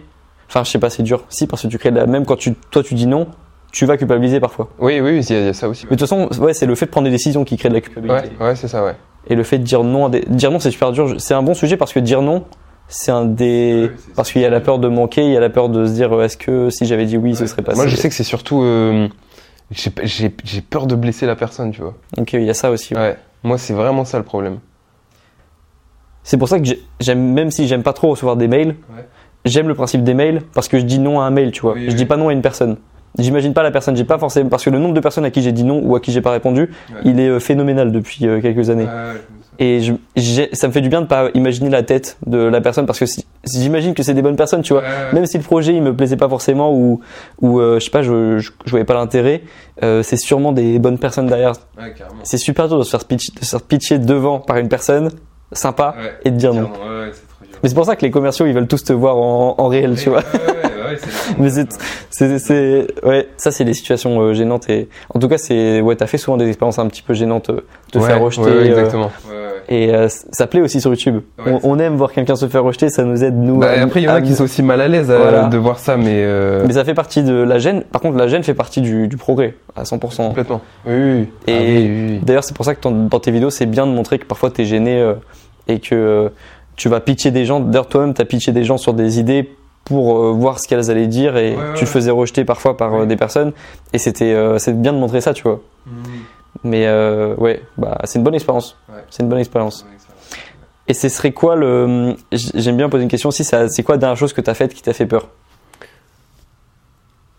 Enfin, je sais pas, c'est dur. Si, parce que tu crées de la même quand tu toi tu dis non, tu vas culpabiliser parfois. Oui, oui, il y, a- il y a ça aussi. Mais de toute façon, ouais, c'est le fait de prendre des décisions qui crée de la culpabilité. Ouais, ouais, c'est ça, ouais. Et le fait de dire non, à des- dire non, c'est super dur. C'est un bon sujet parce que dire non, c'est un des Ouais, parce qu'il y a la peur de manquer, il y a la peur de se dire euh, est-ce que si j'avais dit oui, ce serait passé. Moi, je sais que c'est surtout. euh, j'ai peur de blesser la personne, tu vois. Ok, il y a ça aussi. ouais. Ouais. Moi, c'est vraiment ça le problème. C'est pour ça que j'ai- j'aime, même si j'aime pas trop recevoir des mails, Ouais. J'aime le principe des mails parce que je dis non à un mail, tu vois. Oui, je oui. dis pas non à une personne. J'imagine pas la personne, j'ai pas forcément parce que le nombre de personnes à qui j'ai dit non ou à qui j'ai pas répondu, Ouais. il est euh, phénoménal depuis euh, quelques années. Et je, ça me fait du bien de pas imaginer la tête de la personne parce que si, si j'imagine que c'est des bonnes personnes, tu vois. Même si le projet il me plaisait pas forcément ou ou euh, je sais pas, je, je, je voyais pas l'intérêt, euh, c'est sûrement des bonnes personnes derrière. Ouais. C'est super dur de se faire pitch, de se faire pitcher devant par une personne sympa Ouais. et de dire non. Ouais, ouais. Mais c'est pour ça que les commerciaux ils veulent tous te voir en, en réel, tu vois. Mais c'est, c'est, c'est, ouais, ça c'est des situations euh, gênantes et en tout cas c'est, ouais, t'as fait souvent des expériences un petit peu gênantes, euh, te faire rejeter. Ouais, euh, exactement. et euh, ça plaît aussi sur YouTube. Ouais, on, on aime voir quelqu'un se faire rejeter, ça nous aide nous. Bah, à- après, il y en a qui sont aussi mal à l'aise euh, Voilà. de voir ça, mais. euh, Mais ça fait partie de la gêne. Par contre, la gêne fait partie du, du progrès à 100%. Complètement. Oui, oui. oui. Et Ah oui, oui, oui. D'ailleurs, c'est pour ça que ton- dans tes vidéos, c'est bien de montrer que parfois t'es gêné euh, et que euh, tu vas pitcher des gens. D'ailleurs, toi-même, t'as pitché des gens sur des idées pour euh, voir ce qu'elles allaient dire et Ouais, ouais, tu te faisais rejeter parfois par euh, des personnes. Et c'était, euh, c'est bien de montrer ça, tu vois. Mais euh, ouais, bah c'est une bonne expérience. Ouais. C'est une bonne expérience. Et ce serait quoi le J'aime bien poser une question aussi. C'est quoi la dernière chose que t'as faite qui t'a fait peur?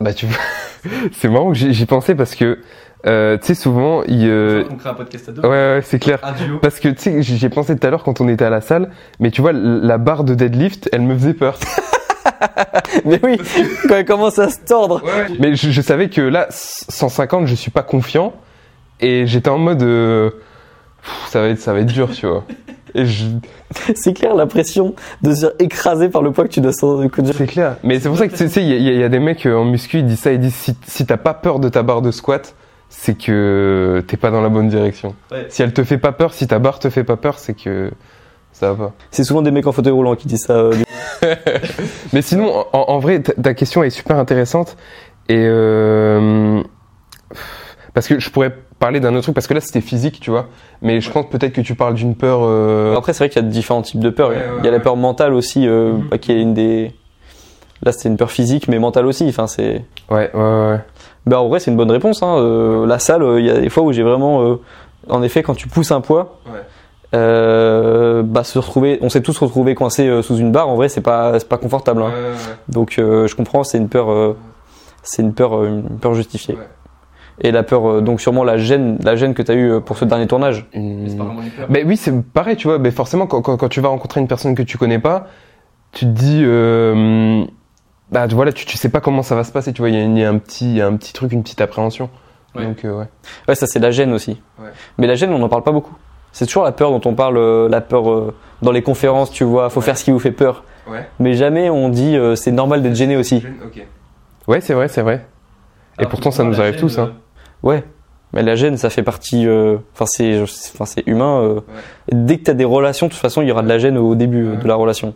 Bah, tu vois, c'est marrant que j'y j'y pensais parce que, euh, tu sais, souvent, il. euh, On crée un podcast à deux. Ouais, ouais, c'est clair. Un duo. Parce que tu sais, j'y ai pensé tout à l'heure quand on était à la salle, mais tu vois, la barre de deadlift, elle me faisait peur. Mais oui, quand elle commence à se tordre. Mais je, je savais que là, 150, je suis pas confiant, et j'étais en mode, euh, pff, ça va être, ça va être dur, tu vois. Et je, C'est clair, la pression de se faire écraser par le poids que tu dois tu- c'est clair. Mais c'est pour ça que tu sais, il y, a- il y a des mecs euh, en muscu, ils disent ça, ils disent si, si t'as pas peur de ta barre de squat, c'est que t'es pas dans la bonne direction. Ouais. Si elle te fait pas peur, si ta barre te fait pas peur, c'est que ça va pas. C'est souvent des mecs en fauteuil roulant qui disent ça. euh, Mais sinon, en, en vrai, ta, ta question est super intéressante. Et euh, parce que je pourrais parler d'un autre truc, parce que là c'était physique, tu vois. Mais je pense peut-être que tu parles d'une peur. euh, Après, c'est vrai qu'il y a différents types de peurs. Ouais, il y a ouais, la peur mentale aussi, euh, Mhm. bah, qui est une des. Là, c'était une peur physique, mais mentale aussi. Enfin, c'est. Ouais, ouais, ouais. Bah, en vrai, c'est une bonne réponse. Hein. Euh, la salle, euh, il y a des fois où j'ai vraiment. euh, En effet, quand tu pousses un poids, Ouais. euh, bah, se retrouver. On s'est tous retrouvés coincés euh, sous une barre. En vrai, c'est pas, c'est pas confortable. hein. Donc, euh, je comprends. C'est une peur. euh, c'est une peur, euh, une peur justifiée. Ouais. Et la peur, euh, donc sûrement la gêne, la gêne que tu as eue pour ce dernier tournage. Une- Ben oui, c'est pareil, tu vois. Ben forcément, quand, quand, quand tu vas rencontrer une personne que tu connais pas, tu te dis, euh, bah voilà, tu, tu sais pas comment ça va se passer. Tu vois, il y, a- il y a un petit, il y a un petit truc, une petite appréhension. Ouais. Donc euh, ouais. Ouais, ça c'est la gêne aussi. Ouais. Mais la gêne, on n'en parle pas beaucoup. C'est toujours la peur dont on parle, euh, la peur euh, dans les conférences, tu vois, faut faire ce qui vous fait peur. Ouais. Mais jamais on dit euh, c'est normal d'être gêné aussi. Ouais, c'est vrai, c'est vrai. Et pourtant, ça nous arrive tous. Hein. Ouais. Mais la gêne, ça fait partie. euh, Enfin, c'est, enfin, c'est humain. euh. Dès que t'as des relations, de toute façon, il y aura de la gêne au début de la relation.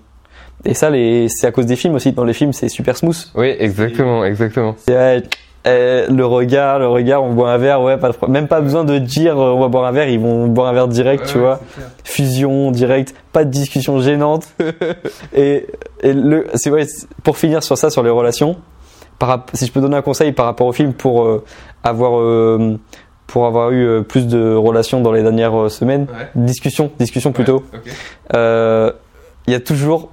Et ça, les... c'est à cause des films aussi. Dans les films, c'est super smooth. Oui, exactement, exactement. Ouais, euh, le regard, le regard, on boit un verre, ouais, pas de même pas besoin de dire euh, on va boire un verre, ils vont boire un verre direct, tu vois. Fusion direct, pas de discussion gênante. et, et le, c'est vrai, pour finir sur ça, sur les relations, par, si je peux donner un conseil par rapport au film pour euh, avoir euh, pour avoir eu plus de relations dans les dernières semaines, discussion, discussion plutôt. Il y a toujours,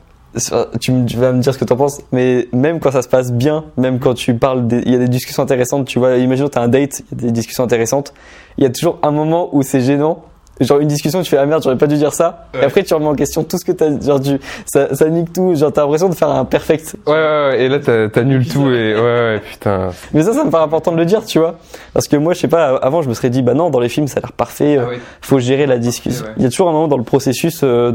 tu, vas me dire ce que tu en penses, mais même quand ça se passe bien, même quand tu parles, il y a des discussions intéressantes, tu vois, imagine tu as un date, il y a des discussions intéressantes, il y a toujours un moment où c'est gênant. Genre une discussion, tu fais ah merde, j'aurais pas dû dire ça. Et Ouais. après tu remets en question tout ce que t'as, genre tu, ça, ça nique tout. Genre t'as l'impression de faire un perfect. Ouais, ouais, ouais. Et là, t'as- t'annules tout et ouais, ouais, putain. Mais ça, ça me paraît important de le dire, tu vois. Parce que moi, je sais pas, avant je me serais dit bah non, dans les films ça a l'air parfait, euh, oui. faut gérer la discussion. ouais. Il y a toujours un moment dans le processus euh,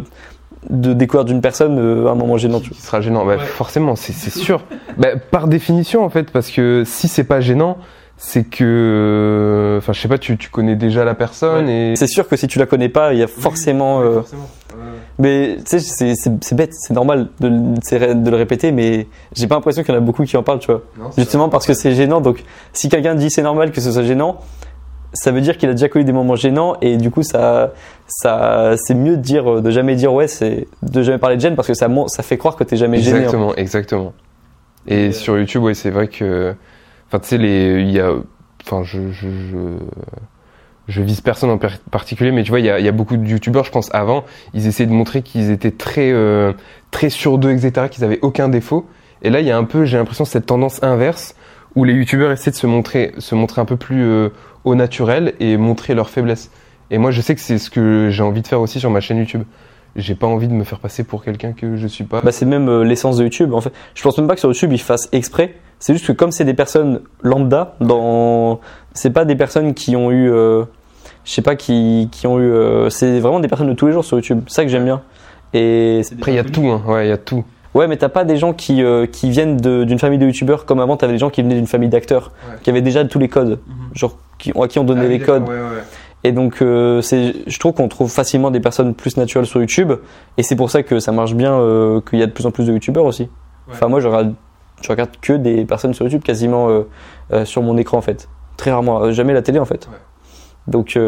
de découverte d'une personne, euh, un moment gênant. tu vois. Qui sera gênant. Bah, forcément, c'est sûr. bah, par définition, en fait, parce que si c'est pas gênant, c'est que, enfin, je sais pas, tu, tu connais déjà la personne et. C'est sûr que si tu la connais pas, il y a forcément. euh, Mais tu sais, c'est- bête, c'est normal de, de le répéter, mais j'ai pas l'impression qu'il y en a beaucoup qui en parlent, tu vois. Justement parce que c'est gênant. Donc, si quelqu'un dit c'est normal que ce soit gênant, ça veut dire qu'il a déjà connu des moments gênants et du coup ça, ça, c'est mieux de dire, de jamais dire ouais, c'est de jamais parler de gêne parce que ça, ça fait croire que t'es jamais gêné. hein. Exactement, exactement. Et sur YouTube, ouais, c'est vrai que, enfin, tu sais, les, il y a, enfin, je, je, je, je vise personne en particulier, mais tu vois, il y a, y a beaucoup de YouTubeurs, je pense, avant, ils essayaient de montrer qu'ils étaient très, euh, très sûrs d'eux, etc., qu'ils avaient aucun défaut. Et là, il y a un peu, j'ai l'impression, cette tendance inverse où les YouTubeurs essaient de se montrer, se montrer un peu plus euh, au naturel et montrer leurs faiblesses. Et moi, je sais que c'est ce que j'ai envie de faire aussi sur ma chaîne YouTube. J'ai pas envie de me faire passer pour quelqu'un que je suis pas. Bah, c'est même euh, l'essence de YouTube. En fait, je pense même pas que sur YouTube ils fassent exprès. C'est juste que comme c'est des personnes lambda, dans, c'est pas des personnes qui ont eu, euh, je sais pas qui, qui ont eu, euh, c'est vraiment des personnes de tous les jours sur YouTube. C'est ça que j'aime bien. Et Après, il y a tout, hein. Ouais, il y a tout. Ouais, mais t'as pas des gens qui, euh, qui viennent d'une famille de youtubeurs comme avant, t'avais des gens qui venaient d'une famille d'acteurs, Ouais. qui avaient déjà tous les codes, genre qui, à qui on donnait les codes. Et donc, euh, je trouve qu'on trouve facilement des personnes plus naturelles sur YouTube, et c'est pour ça que ça marche bien, euh, qu'il y a de plus en plus de youtubeurs aussi. Enfin, moi, je regarde, je regarde que des personnes sur YouTube quasiment euh, sur mon écran en fait, très rarement, jamais la télé en fait. Ouais. Donc,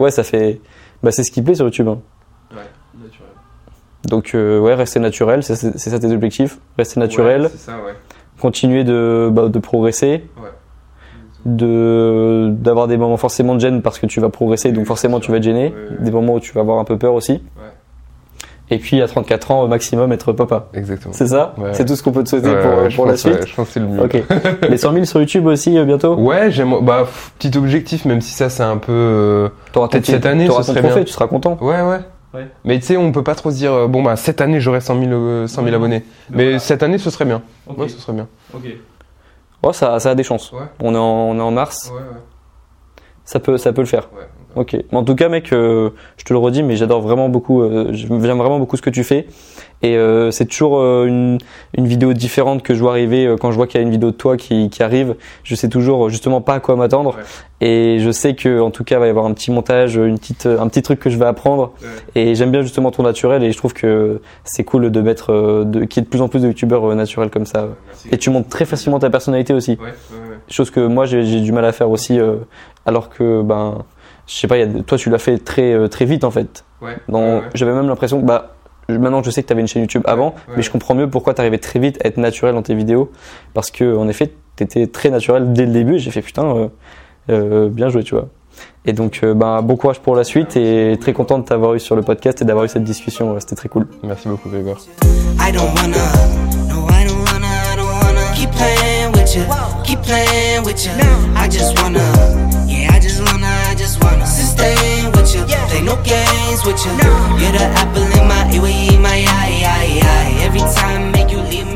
ouais, ça fait, bah, c'est ce qui plaît sur YouTube. hein. Donc, euh, ouais, rester naturel, c'est, ça tes objectifs, rester naturel c'est ça, ouais. continuer de, bah, de progresser, Ouais. de d'avoir des moments forcément de gêne parce que tu vas progresser, donc forcément tu vas être gêné, Ouais, ouais. des moments où tu vas avoir un peu peur aussi. Et puis à 34 ans au maximum être papa. Exactement. C'est ça? Ouais. C'est tout ce qu'on peut te souhaiter Ouais, pour, ouais, la pense, ouais, suite je pense que c'est le mieux. Ok. Les 100 000 sur YouTube aussi euh, bientôt? Ouais, j'aime. Bah, pff, petit objectif, même si ça, c'est un peu. euh, Peut-être cette année, ce serait bien. tu seras content. Ouais, ouais. Ouais. Mais tu sais, on peut pas trop se dire, euh, bon, bah, cette année, j'aurai 100 000, euh, 100 000 abonnés. Mais cette année, ce serait bien. Ouais, ce serait bien. Ouais, ça, ça a des chances. Ouais. On est en, on est en mars, Ouais, ça peut, ça peut le faire. Ok. Mais en tout cas, mec, euh, je te le redis, mais j'adore vraiment beaucoup. Euh, J'aime vraiment beaucoup ce que tu fais. Et euh, c'est toujours euh, une, une vidéo différente que je vois arriver euh, quand je vois qu'il y a une vidéo de toi qui, qui arrive. Je sais toujours euh, justement pas à quoi m'attendre. Ouais. Et je sais que en tout cas, il va y avoir un petit montage, une petite, un petit truc que je vais apprendre. Ouais. Et j'aime bien justement ton naturel. Et je trouve que c'est cool de mettre, de, qu'il y ait de plus en plus de youtubeurs naturels comme ça. Merci. Et tu montres très facilement ta personnalité aussi Ouais, chose que moi j'ai j'ai du mal à faire aussi euh, alors que ben je sais pas il y a toi tu l'as fait très euh, très vite en fait Ouais. Dans- ouais, ouais. j'avais même l'impression que bah je- maintenant je sais que tu avais une chaîne YouTube avant ouais. mais je comprends mieux pourquoi tu arrivais très vite à être naturel dans tes vidéos parce que en effet tu étais très naturel dès le début et j'ai fait putain euh, euh, bien joué tu vois et donc euh, ben bon courage pour la suite et très content de t'avoir eu sur le podcast et d'avoir eu cette discussion Ouais, c'était très cool Merci beaucoup, Grégoire. I don't wanna, no, I don't wanna, I don't wanna keep playing with you, keep playing with you. I just wanna, yeah, I just wanna, I just wanna sustain with you, play no games with you. You're the apple in my eye, my eye, eye, eye. Every time make you leave, me